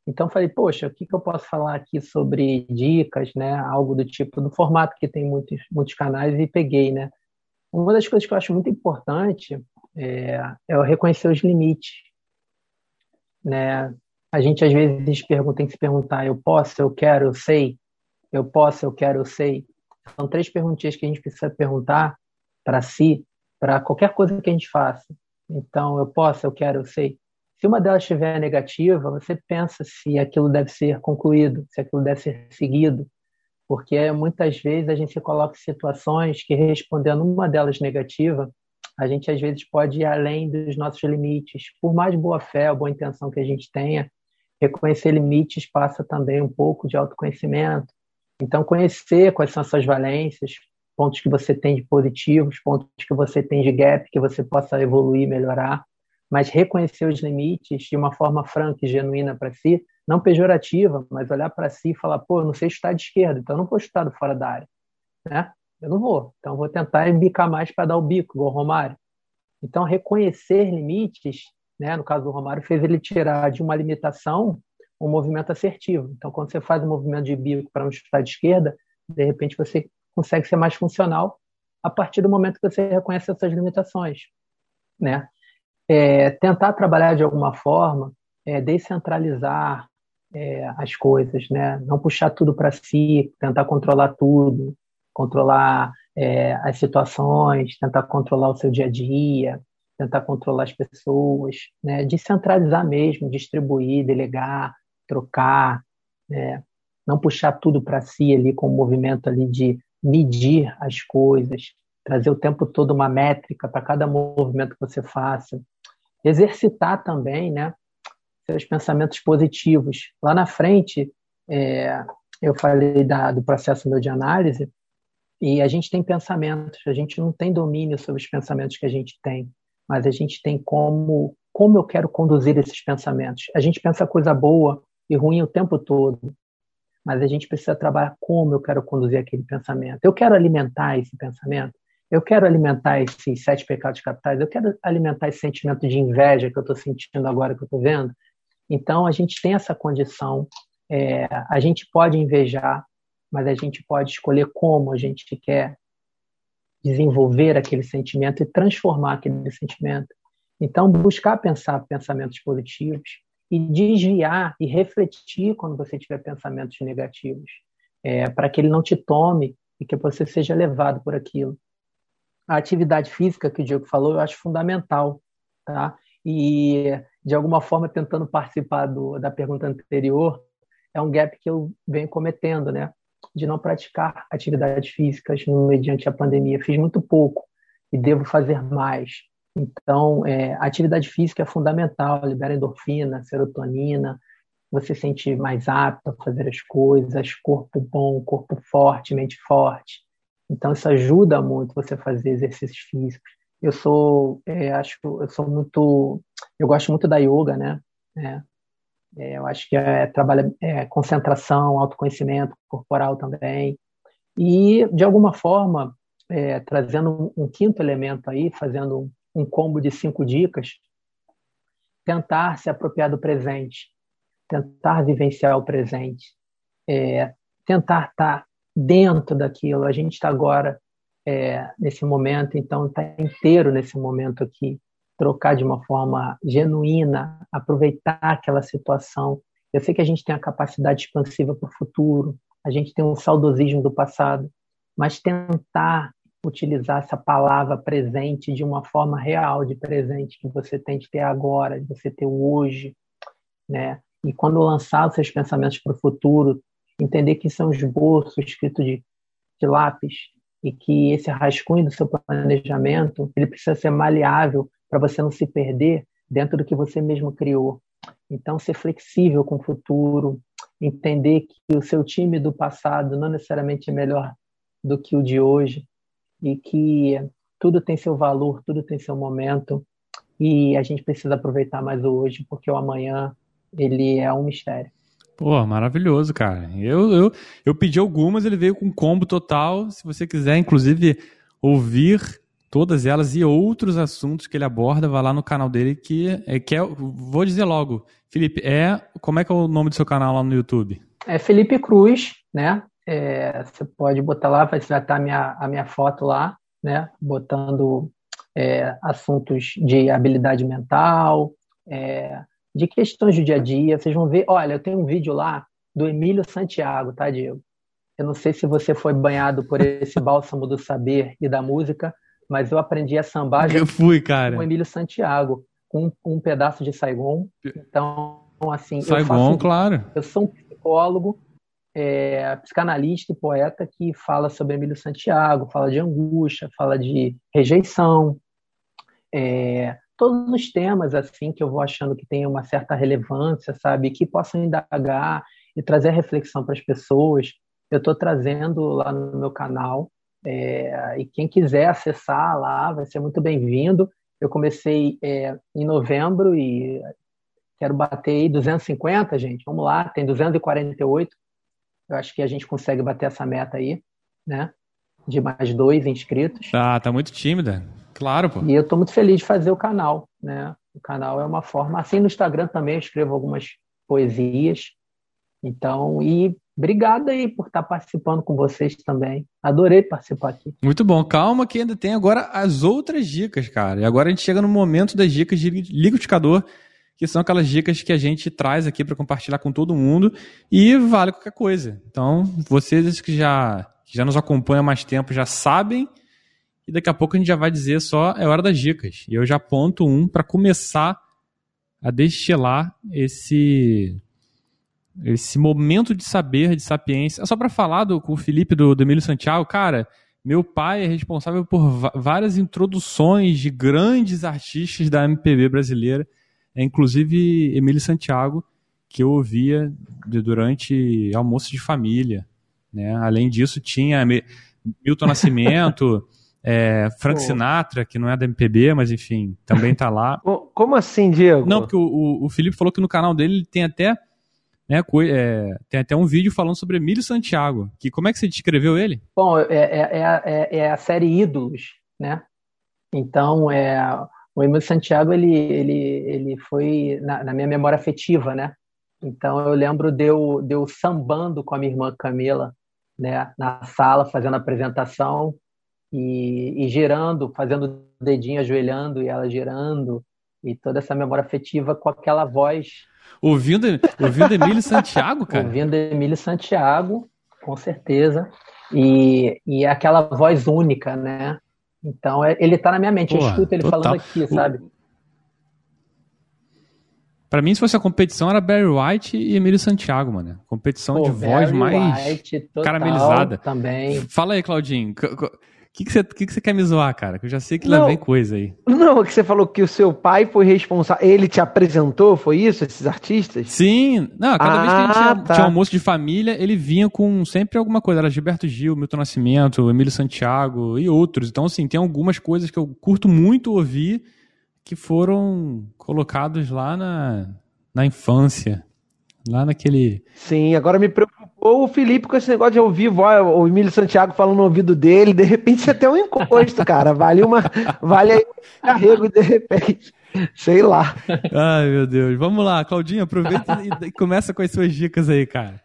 Então falei, poxa, o que, que eu posso falar aqui sobre dicas, né? Algo do tipo, do formato que tem muitos, muitos canais e peguei, né? Uma das coisas que eu acho muito importante é, é reconhecer os limites. Né? A gente às vezes pergunta, tem que se perguntar: eu posso, eu quero, eu sei? Eu posso, eu quero, eu sei? São três perguntinhas que a gente precisa perguntar para si, para qualquer coisa que a gente faça. Então, eu posso, eu quero, eu sei. Se uma delas estiver negativa, você pensa se aquilo deve ser concluído, se aquilo deve ser seguido, porque muitas vezes a gente se coloca em situações que respondendo uma delas negativa, a gente às vezes pode ir além dos nossos limites. Por mais boa fé ou boa intenção que a gente tenha, reconhecer limites passa também um pouco de autoconhecimento, Então, conhecer quais são as suas valências, pontos que você tem de positivos, pontos que você tem de gap, que você possa evoluir, melhorar, mas reconhecer os limites de uma forma franca e genuína para si, não pejorativa, mas olhar para si e falar, pô, eu não sei chutar de esquerda, então eu não vou chutar do fora da área, né? Eu não vou, então eu vou tentar bicar mais para dar o bico, igual o Romário. Então, reconhecer limites, né? no caso do Romário, fez ele tirar de uma limitação um movimento assertivo. Então, quando você faz um movimento de bico para um chutar de esquerda, de repente você consegue ser mais funcional a partir do momento que você reconhece essas limitações, né? É, tentar trabalhar de alguma forma, é, descentralizar é, as coisas, né? Não puxar tudo para si, tentar controlar tudo, controlar é, as situações, tentar controlar o seu dia a dia, tentar controlar as pessoas, né? Descentralizar mesmo, distribuir, delegar, trocar, né? não puxar tudo para si ali com o movimento ali de medir as coisas, trazer o tempo todo uma métrica para cada movimento que você faça, exercitar também, né, seus pensamentos positivos. Lá na frente, é, eu falei da, do processo meu de análise e a gente tem pensamentos, a gente não tem domínio sobre os pensamentos que a gente tem, mas a gente tem como como eu quero conduzir esses pensamentos. A gente pensa coisa boa, e ruim o tempo todo. Mas a gente precisa trabalhar como eu quero conduzir aquele pensamento. Eu quero alimentar esse pensamento. Eu quero alimentar esses sete pecados capitais. Eu quero alimentar esse sentimento de inveja que eu estou sentindo agora, que eu estou vendo. Então, a gente tem essa condição. É, a gente pode invejar, mas a gente pode escolher como a gente quer desenvolver aquele sentimento e transformar aquele sentimento. Então, buscar pensar pensamentos positivos, e desviar e refletir quando você tiver pensamentos negativos, é, para que ele não te tome e que você seja levado por aquilo. A atividade física que o Diego falou, eu acho fundamental, tá? E de alguma forma tentando participar do, da pergunta anterior, é um gap que eu venho cometendo, né? De não praticar atividades físicas mediante a pandemia. Fiz muito pouco e devo fazer mais. Então, é, a atividade física é fundamental, libera endorfina, serotonina, você se sente mais apto a fazer as coisas, corpo bom, corpo forte, mente forte. Então, isso ajuda muito você a fazer exercícios físicos. Eu sou, é, acho, eu sou muito, eu gosto muito da yoga, né? É, é, eu acho que é, trabalha é, concentração, autoconhecimento corporal também. E, de alguma forma, é, trazendo um, um, quinto elemento aí, fazendo um combo de cinco dicas, tentar se apropriar do presente, tentar vivenciar o presente, é, tentar estar dentro daquilo. A gente está agora é, nesse momento, então está inteiro nesse momento aqui, trocar de uma forma genuína, aproveitar aquela situação. Eu sei que a gente tem a capacidade expansiva para o futuro, a gente tem um saudosismo do passado, mas tentar utilizar essa palavra presente de uma forma real de presente que você tem de ter agora, de você ter o hoje, né? E quando lançar os seus pensamentos para o futuro, entender que são esboços escritos de, de lápis e que esse rascunho do seu planejamento ele precisa ser maleável para você não se perder dentro do que você mesmo criou. Então, ser flexível com o futuro, entender que o seu time do passado não necessariamente é melhor do que o de hoje, e que tudo tem seu valor, tudo tem seu momento e a gente precisa aproveitar mais o hoje porque o amanhã ele é um mistério. Pô, maravilhoso, cara. Eu, eu, eu pedi algumas, ele veio com combo total. Se você quiser, inclusive, ouvir todas elas e outros assuntos que ele aborda, vá lá no canal dele que é que é, vou dizer logo, Felipe, é como é que é o nome do seu canal lá no YouTube? É Felipe Cruz, né? É, você pode botar lá, vai estar a minha, a minha foto lá, né? Botando é, assuntos de habilidade mental, é, de questões do dia a dia. Vocês vão ver, olha, eu tenho um vídeo lá do Emílio Santiago, tá, Diego? Eu não sei se você foi banhado por esse bálsamo do saber e da música, mas eu aprendi a sambar eu fui, cara. com o Emílio Santiago, com um, um pedaço de Saigon. Então, assim, Saigon, eu faço, claro. Eu sou um psicólogo, é, psicanalista e poeta que fala sobre Emílio Santiago, fala de angústia, fala de rejeição, é, todos os temas assim que eu vou achando que tem uma certa relevância, sabe, que possam indagar e trazer reflexão para as pessoas. eu estou trazendo lá no meu canal. É, e quem quiser acessar lá vai ser muito bem-vindo. Eu comecei é, em novembro e quero bater aí 250, gente. Vamos lá, tem 248. Eu acho que a gente consegue bater essa meta aí, né? De mais dois inscritos. Ah, tá muito tímida. Claro, pô. E eu estou muito feliz de fazer o canal, né? O canal é uma forma. Assim, no Instagram também eu escrevo algumas poesias. Então, e obrigado aí por estar participando com vocês também. Adorei participar aqui. Muito bom. Calma que ainda tem agora as outras dicas, cara. E agora a gente chega no momento das dicas de liquidificador, que são aquelas dicas que a gente traz aqui para compartilhar com todo mundo e vale qualquer coisa. Então, vocês que já, que já nos acompanham há mais tempo já sabem e daqui a pouco a gente já vai dizer só é hora das dicas. E eu já aponto um para começar a destilar esse esse momento de saber, de sapiência. Só para falar do, com o Felipe do, do Emílio Santiago, cara, meu pai é responsável por várias introduções de grandes artistas da MPB brasileira, é inclusive Emílio Santiago, que eu ouvia de, durante almoço de família. Né? Além disso, tinha Milton Nascimento. É, Frank Sinatra, que não é da MPB, mas enfim, também tá lá. Como assim, Diego? Não, porque o, o, o Felipe falou que no canal dele tem até, né, é, tem até um vídeo falando sobre Emílio Santiago. Que, como é que você descreveu ele? Bom, é, é, é, é a série Ídolos, né? Então, é, o Emílio Santiago, ele, ele, ele foi na, na minha memória afetiva, né? Então, eu lembro de eu, de eu sambando com a minha irmã Camila, né, na sala, fazendo a apresentação, e, e girando, fazendo o dedinho ajoelhando e ela girando, e toda essa memória afetiva com aquela voz. Ouvindo, ouvindo Emílio Santiago, cara? Ouvindo Emílio Santiago, com certeza. E, e aquela voz única, né? Então, é, ele tá na minha mente, eu escuto ele total. falando aqui, sabe? Pra mim, se fosse a competição, era Barry White e Emílio Santiago, mano. Competição Pô, de voz Barry mais White, total, caramelizada. Também. Fala aí, Claudinho. O que, que, você, que, que você quer me zoar, cara? Que eu já sei que lá vem coisa aí. Não, é que você falou que o seu pai foi responsável. Ele te apresentou, foi isso, esses artistas? Sim. Não, cada ah, vez que a gente tinha, tá. tinha almoço de família, ele vinha com sempre alguma coisa. Era Gilberto Gil, Milton Nascimento, Emílio Santiago e outros. Então, assim, tem algumas coisas que eu curto muito ouvir que foram colocados lá na, na infância. Lá naquele. Sim, agora me preocupa ou o Felipe com esse negócio de ouvir o Emílio Santiago falando no ouvido dele, de repente até um encosto, cara. Vale uma. Vale aí um carrego de repente. Sei lá. Ai, meu Deus. Vamos lá, Claudinho, aproveita e começa com as suas dicas aí, cara.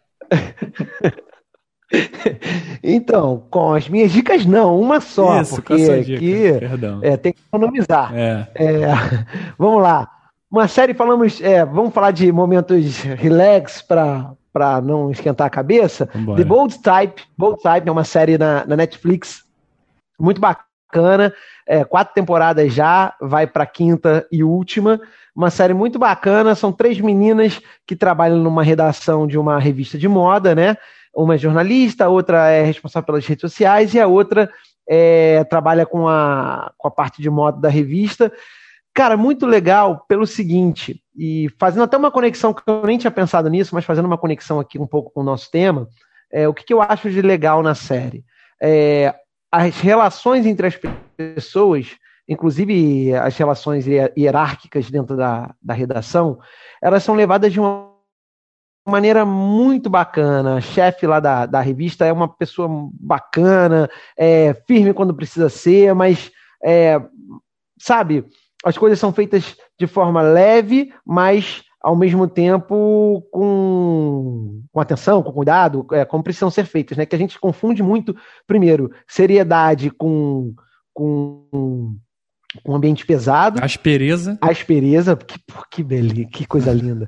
Então, com as minhas dicas não, uma só, Isso, porque aqui é, tem que economizar. É. É, vamos lá. Uma série falamos, é, vamos falar de momentos relax para para não esquentar a cabeça. Vambora. The Bold Type. Bold Type é uma série na, na Netflix muito bacana. É, quatro temporadas já, vai para quinta e última. Uma série muito bacana. São três meninas que trabalham numa redação de uma revista de moda, né? Uma é jornalista, a outra é responsável pelas redes sociais e a outra é, trabalha com a, com a parte de moda da revista. Cara, muito legal pelo seguinte, e fazendo até uma conexão que eu nem tinha pensado nisso, mas fazendo uma conexão aqui um pouco com o nosso tema, é, o que, que eu acho de legal na série? É, as relações entre as pessoas, inclusive as relações hierárquicas dentro da, da redação, elas são levadas de uma maneira muito bacana. A chefe lá da, da revista é uma pessoa bacana, é, firme quando precisa ser, mas, é, sabe, as coisas são feitas de forma leve, mas ao mesmo tempo com, com atenção, com cuidado, é, como precisam ser feitas, né? Que a gente confunde muito, primeiro, seriedade com, com um ambiente pesado. Aspereza. Aspereza, que, que beleza, que coisa linda.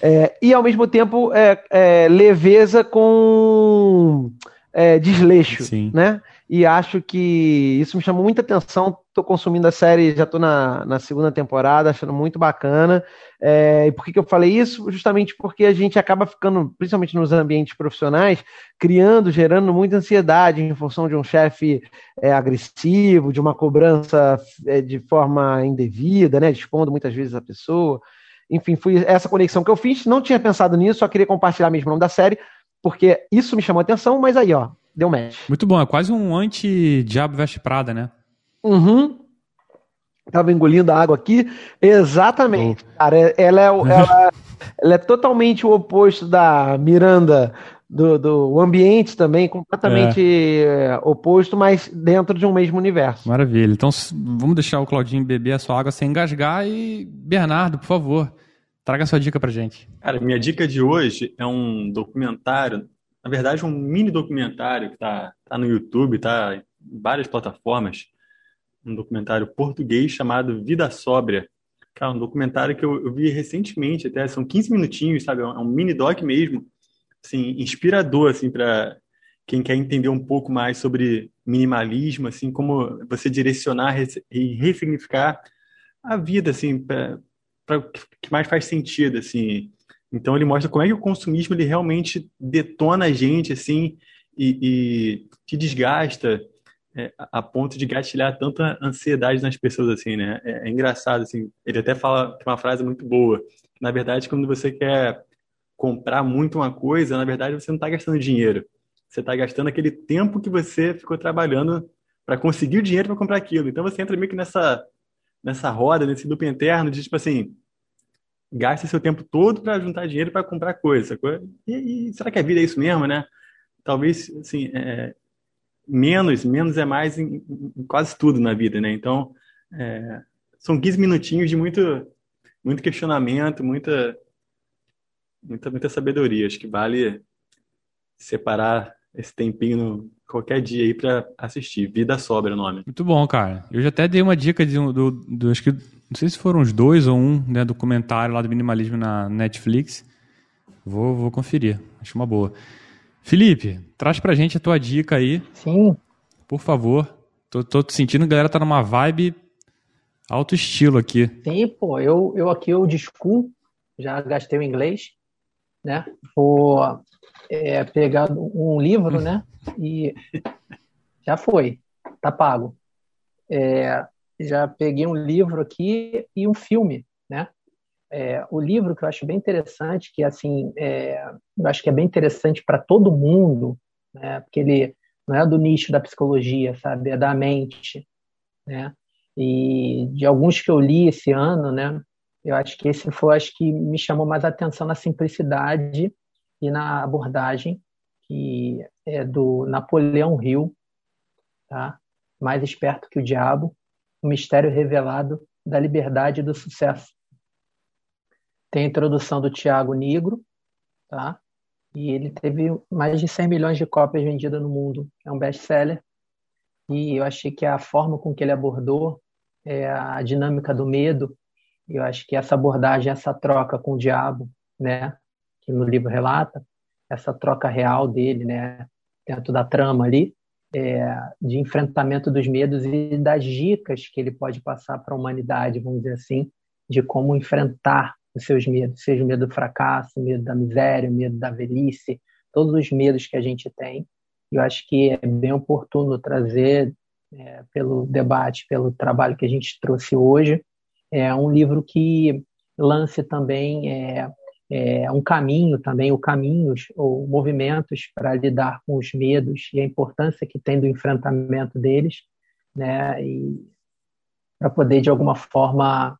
É, e ao mesmo tempo é, é, leveza com é, desleixo, Sim. né? e acho que isso me chamou muita atenção. Estou consumindo a série, já estou na, na segunda temporada, achando muito bacana. É, e por que, que eu falei isso? Justamente porque a gente acaba ficando, principalmente nos ambientes profissionais, criando, gerando muita ansiedade em função de um chefe é, agressivo, de uma cobrança é, de forma indevida, né, expondo muitas vezes a pessoa. Enfim, foi essa conexão que eu fiz. Não tinha pensado nisso, só queria compartilhar mesmo o nome da série porque isso me chamou a atenção, mas aí, ó, deu match. Muito bom, é quase um anti-Diabo Veste Prada, né? Uhum. Tava engolindo a água aqui. Exatamente, oh. cara. Ela é, ela, ela é totalmente o oposto da Miranda do, do ambiente também, completamente é. oposto, mas dentro de um mesmo universo. Maravilha. Então vamos deixar o Claudinho beber a sua água sem engasgar e, Bernardo, por favor, traga a sua dica pra gente. Cara, minha dica de hoje é um documentário, na verdade um mini documentário que tá, tá no YouTube, tá em várias plataformas, um documentário português chamado Vida Sóbria. Cara, um documentário que eu, eu vi recentemente, até são 15 minutinhos, sabe? É um mini doc mesmo, assim, inspirador, assim, para quem quer entender um pouco mais sobre minimalismo, assim, como você direcionar e ressignificar a vida, assim, para o que mais faz sentido, assim. Então ele mostra como é que o consumismo ele realmente detona a gente, assim, e, e te desgasta é, a ponto de gatilhar tanta ansiedade nas pessoas, assim, né? É, é engraçado, assim. Ele até fala uma frase muito boa. Na verdade, quando você quer comprar muito uma coisa, na verdade você não está gastando dinheiro. Você está gastando aquele tempo que você ficou trabalhando para conseguir o dinheiro para comprar aquilo. Então você entra meio que nessa, nessa roda, nesse duplo interno de tipo assim, gasta seu tempo todo para juntar dinheiro para comprar coisa. E, e, será que a vida é isso mesmo, né? Talvez, assim, é, menos, menos é mais em, em, quase tudo na vida, né? Então, é, são 15 minutinhos de muito, muito questionamento, muita muita, muita sabedoria. Acho que vale separar esse tempinho no, qualquer dia aí para assistir. Vida Sobra é o nome. Muito bom, cara. Eu já até dei uma dica de um, do, do, acho que não sei se foram os dois ou um, né, documentário lá do minimalismo na Netflix. Vou, vou conferir. Acho uma boa. Felipe, traz pra gente a tua dica aí. Sim. Por favor. Tô, tô sentindo que a galera tá numa vibe alto estilo aqui. Sim, pô. Eu, eu aqui, eu discu, já gastei o inglês né? Vou é, pegar um livro, né? E já foi, tá pago. É, já peguei um livro aqui e um filme, né? É, o livro que eu acho bem interessante, que assim, é, eu acho que é bem interessante para todo mundo, né? Porque ele não é do nicho da psicologia, sabe? É da mente, né? E de alguns que eu li esse ano, né? Eu acho que esse foi, acho que me chamou mais atenção na simplicidade e na abordagem que é do Napoleão Hill, tá? Mais esperto que o diabo, o mistério revelado da liberdade e do sucesso. Tem a introdução do Tiago Negro, tá? E ele teve mais de 100 milhões de cópias vendidas no mundo. É um best-seller. E eu achei que a forma com que ele abordou é, a dinâmica do medo, eu acho que essa abordagem, essa troca com o diabo, né, que no livro relata, essa troca real dele, né, dentro da trama ali, é, de enfrentamento dos medos e das dicas que ele pode passar para a humanidade, vamos dizer assim, de como enfrentar os seus medos, seja o medo do fracasso, o medo da miséria, o medo da velhice, todos os medos que a gente tem. Eu acho que é bem oportuno trazer, é, pelo debate, pelo trabalho que a gente trouxe hoje, é um livro que lance também é, é, um caminho também, ou caminhos ou movimentos para lidar com os medos e a importância que tem do enfrentamento deles, né? E para poder de alguma forma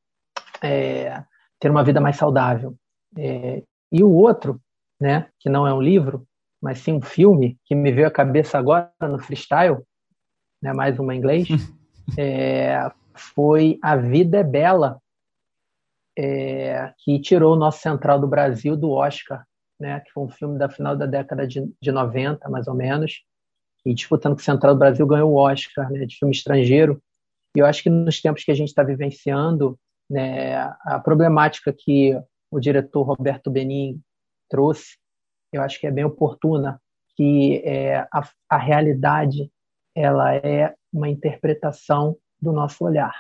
é, ter uma vida mais saudável. É, e o outro, né? Que não é um livro, mas sim um filme que me veio à cabeça agora no freestyle, né? Mais uma em inglês. É, foi A Vida é Bela, é, que tirou o nosso Central do Brasil do Oscar, né, que foi um filme da final da década de, de 90, mais ou menos, e disputando com o Central do Brasil ganhou o Oscar né, de filme estrangeiro. E eu acho que nos tempos que a gente está vivenciando, né, a problemática que o diretor Roberto Benin trouxe, eu acho que é bem oportuna, que é, a, a realidade ela é uma interpretação do nosso olhar.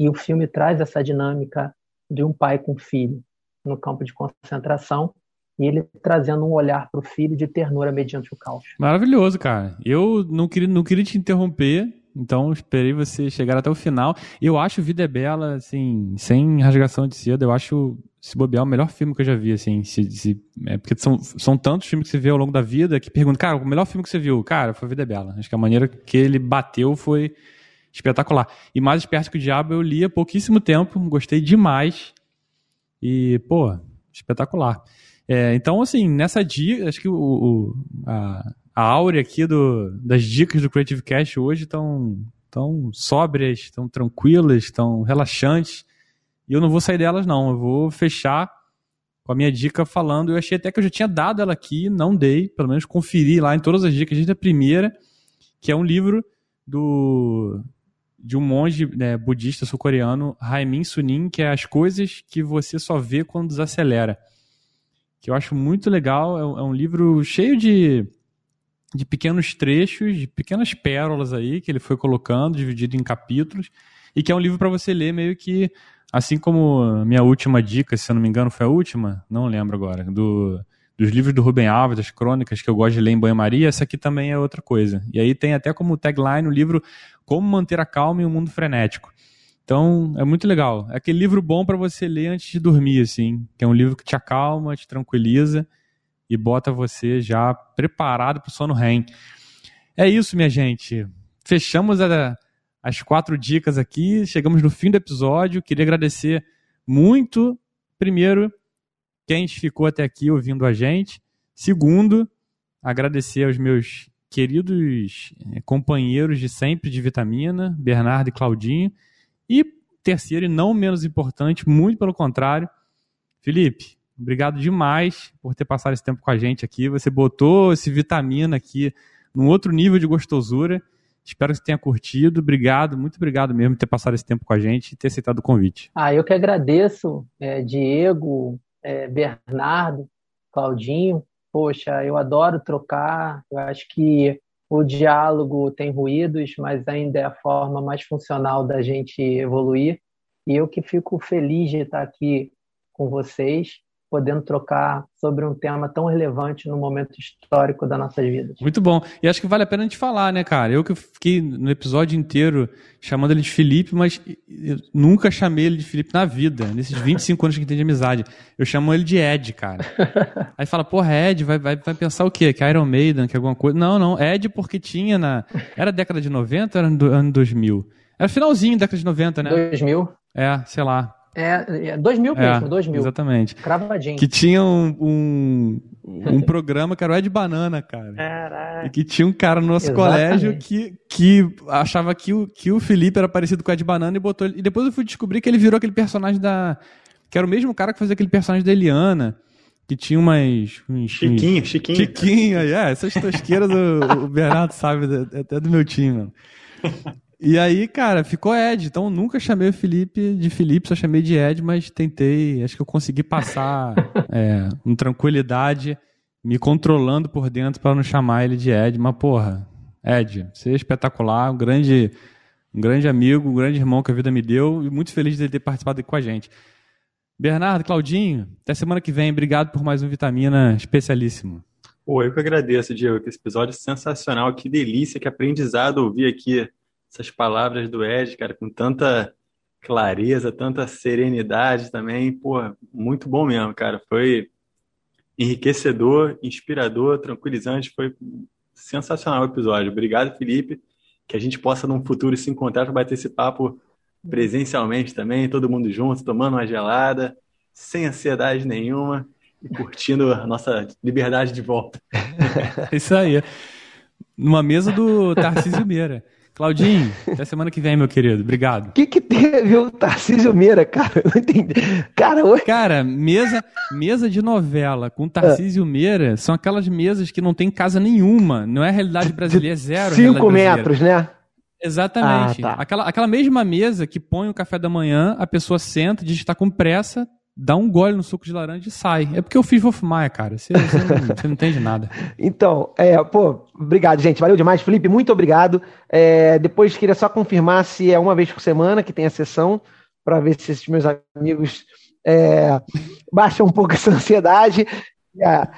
E o filme traz essa dinâmica de um pai com filho no campo de concentração e ele trazendo um olhar para o filho de ternura mediante o caos. Maravilhoso, cara. Eu não queria, não queria te interromper, então esperei você chegar até o final. Eu acho Vida é Bela, assim, sem rasgação de cedo, eu acho se bobear, o melhor filme que eu já vi, assim. Se, se, é porque são, são tantos filmes que você vê ao longo da vida que pergunta, cara, o melhor filme que você viu? Cara, foi Vida é Bela. Acho que a maneira que ele bateu foi espetacular. E Mais Esperto que o Diabo eu li há pouquíssimo tempo, gostei demais. E, pô, espetacular. É, então, assim, nessa dica, acho que o, o a, a áurea aqui do, das dicas do Creative Cash hoje estão tão sóbrias, estão tranquilas, estão relaxantes. E eu não vou sair delas, não. Eu vou fechar com a minha dica falando. Eu achei até que eu já tinha dado ela aqui, não dei, pelo menos conferi lá em todas as dicas, desde a primeira, que é um livro do de um monge né, budista sul-coreano, Haimin Sunim, que é As Coisas que Você Só Vê Quando Desacelera. Que eu acho muito legal. É um é livro cheio de, de pequenos trechos, de pequenas pérolas aí, que ele foi colocando, dividido em capítulos, e que é um livro para você ler meio que Assim como minha última dica, se eu não me engano, foi a última, não lembro agora, do, dos livros do Rubem Alves, das crônicas que eu gosto de ler em banho-maria, essa aqui também é outra coisa. E aí tem até como tagline o livro Como Manter a Calma em um Mundo Frenético. Então, é muito legal. É aquele livro bom para você ler antes de dormir, assim, que é um livro que te acalma, te tranquiliza e bota você já preparado para o sono REM. É isso, minha gente. Fechamos a, as quatro dicas aqui. Chegamos no fim do episódio. Queria agradecer muito, primeiro, quem ficou até aqui ouvindo a gente. Segundo, agradecer aos meus queridos eh, companheiros de sempre de vitamina, Bernardo e Claudinho. E terceiro, e não menos importante, muito pelo contrário, Felipe, obrigado demais por ter passado esse tempo com a gente aqui. Você botou esse vitamina aqui num outro nível de gostosura. Espero que você tenha curtido. Obrigado, muito obrigado mesmo por ter passado esse tempo com a gente e ter aceitado o convite. Ah, eu que agradeço, é, Diego, é, Bernardo, Claudinho. Poxa, eu adoro trocar. Eu acho que o diálogo tem ruídos, mas ainda é a forma mais funcional da gente evoluir. E eu que fico feliz de estar aqui com vocês podendo trocar sobre um tema tão relevante no momento histórico das nossas vidas. Muito bom. E acho que vale a pena a gente falar, né, cara? Eu que fiquei no episódio inteiro chamando ele de Felipe, mas nunca chamei ele de Felipe na vida, nesses 25 anos que tem de amizade. Eu chamo ele de Ed, cara. Aí fala, porra, Ed, vai, vai, vai pensar o quê? Que é Iron Maiden, que alguma coisa. Não, não, Ed porque tinha na... Era década de 90 ou era no ano 2000? Era finalzinho da década de 90, né? 2000. É, sei lá. É, é 2000 mesmo, é, 2000. Exatamente. Cravadinho. Que tinha um, um, um programa que era o Ed Banana, cara. Caraca. E que tinha um cara no nosso Exatamente. colégio que, que achava que o, que o Felipe era parecido com o Ed Banana e botou E depois eu fui descobrir que ele virou aquele personagem da. Que era o mesmo cara que fazia aquele personagem da Eliana. Que tinha umas. Uns, Chiquinho, Chiquinho. Chiquinho, é. Essas tosqueiras o, o Bernardo sabe, até do meu time, mano. E aí, cara, ficou Ed. Então nunca chamei o Felipe de Felipe, só chamei de Ed, mas tentei. Acho que eu consegui passar é, com tranquilidade, me controlando por dentro para não chamar ele de Ed. Mas, porra, Ed, você é espetacular, um grande, um grande amigo, um grande irmão que a vida me deu e muito feliz de ele ter participado aqui com a gente. Bernardo, Claudinho, até semana que vem. Obrigado por mais um Vitamina especialíssimo. Pô, eu que agradeço, Diego. Esse episódio é sensacional. Que delícia, que aprendizado ouvir aqui essas palavras do Ed, cara, com tanta clareza, tanta serenidade também. Pô, muito bom mesmo, cara. Foi enriquecedor, inspirador, tranquilizante. Foi sensacional o episódio. Obrigado, Felipe. Que a gente possa, num futuro, se encontrar para bater esse papo presencialmente também, todo mundo junto, tomando uma gelada, sem ansiedade nenhuma e curtindo a nossa liberdade de volta. Isso aí. Numa mesa do Tarcísio Meira. Claudinho, até semana que vem, meu querido. Obrigado. O que, que teve o Tarcísio Meira, cara? Eu não entendi. Cara, hoje... cara mesa, mesa de novela com Tarcísio Meira são aquelas mesas que não tem casa nenhuma. Não é realidade brasileira, é zero. Cinco metros, né? Exatamente. Ah, tá. aquela, aquela mesma mesa que põe o café da manhã, a pessoa senta, diz que está com pressa, dá um gole no suco de laranja e sai. É porque eu fiz Wolf Maia, cara. Você, você, não, você, não, entende nada. Então, é, pô, obrigado, gente. Valeu demais. Felipe, muito obrigado. É, depois queria só confirmar se é uma vez por semana que tem a sessão, para ver se esses meus amigos é, baixam um pouco essa ansiedade. E a,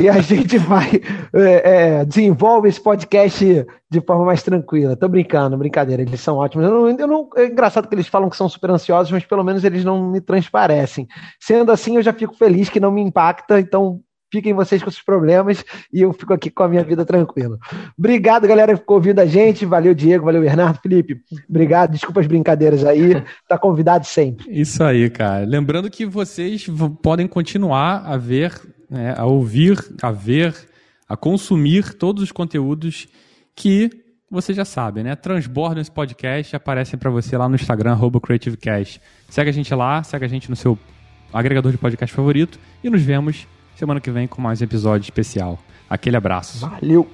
e a gente vai é, é, desenvolve esse podcast de forma mais tranquila. Tô brincando, brincadeira, eles são ótimos. Eu não, eu não, é engraçado que eles falam que são super ansiosos, mas pelo menos eles não me transparecem. Sendo assim, eu já fico feliz que não me impacta, então fiquem vocês com esses problemas e eu fico aqui com a minha vida tranquila. Obrigado, galera, que ficou ouvindo a gente. Valeu, Diego, valeu, Bernardo, Felipe. Obrigado, desculpa as brincadeiras aí. Tá convidado sempre. Isso aí, cara. Lembrando que vocês podem continuar a ver, né, a ouvir, a ver, a consumir todos os conteúdos que você já sabe, né? Transbordam esse podcast aparecem para você lá no Instagram, CreativeCast. Segue a gente lá, segue a gente no seu agregador de podcast favorito e nos vemos semana que vem com mais um episódio especial. Aquele abraço. Valeu!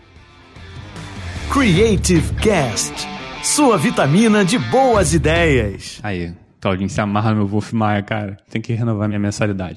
Creative Cast, sua vitamina de boas ideias. Aí, Claudinho, se amarra no meu Wolf Maia, cara. Tem que renovar minha mensalidade.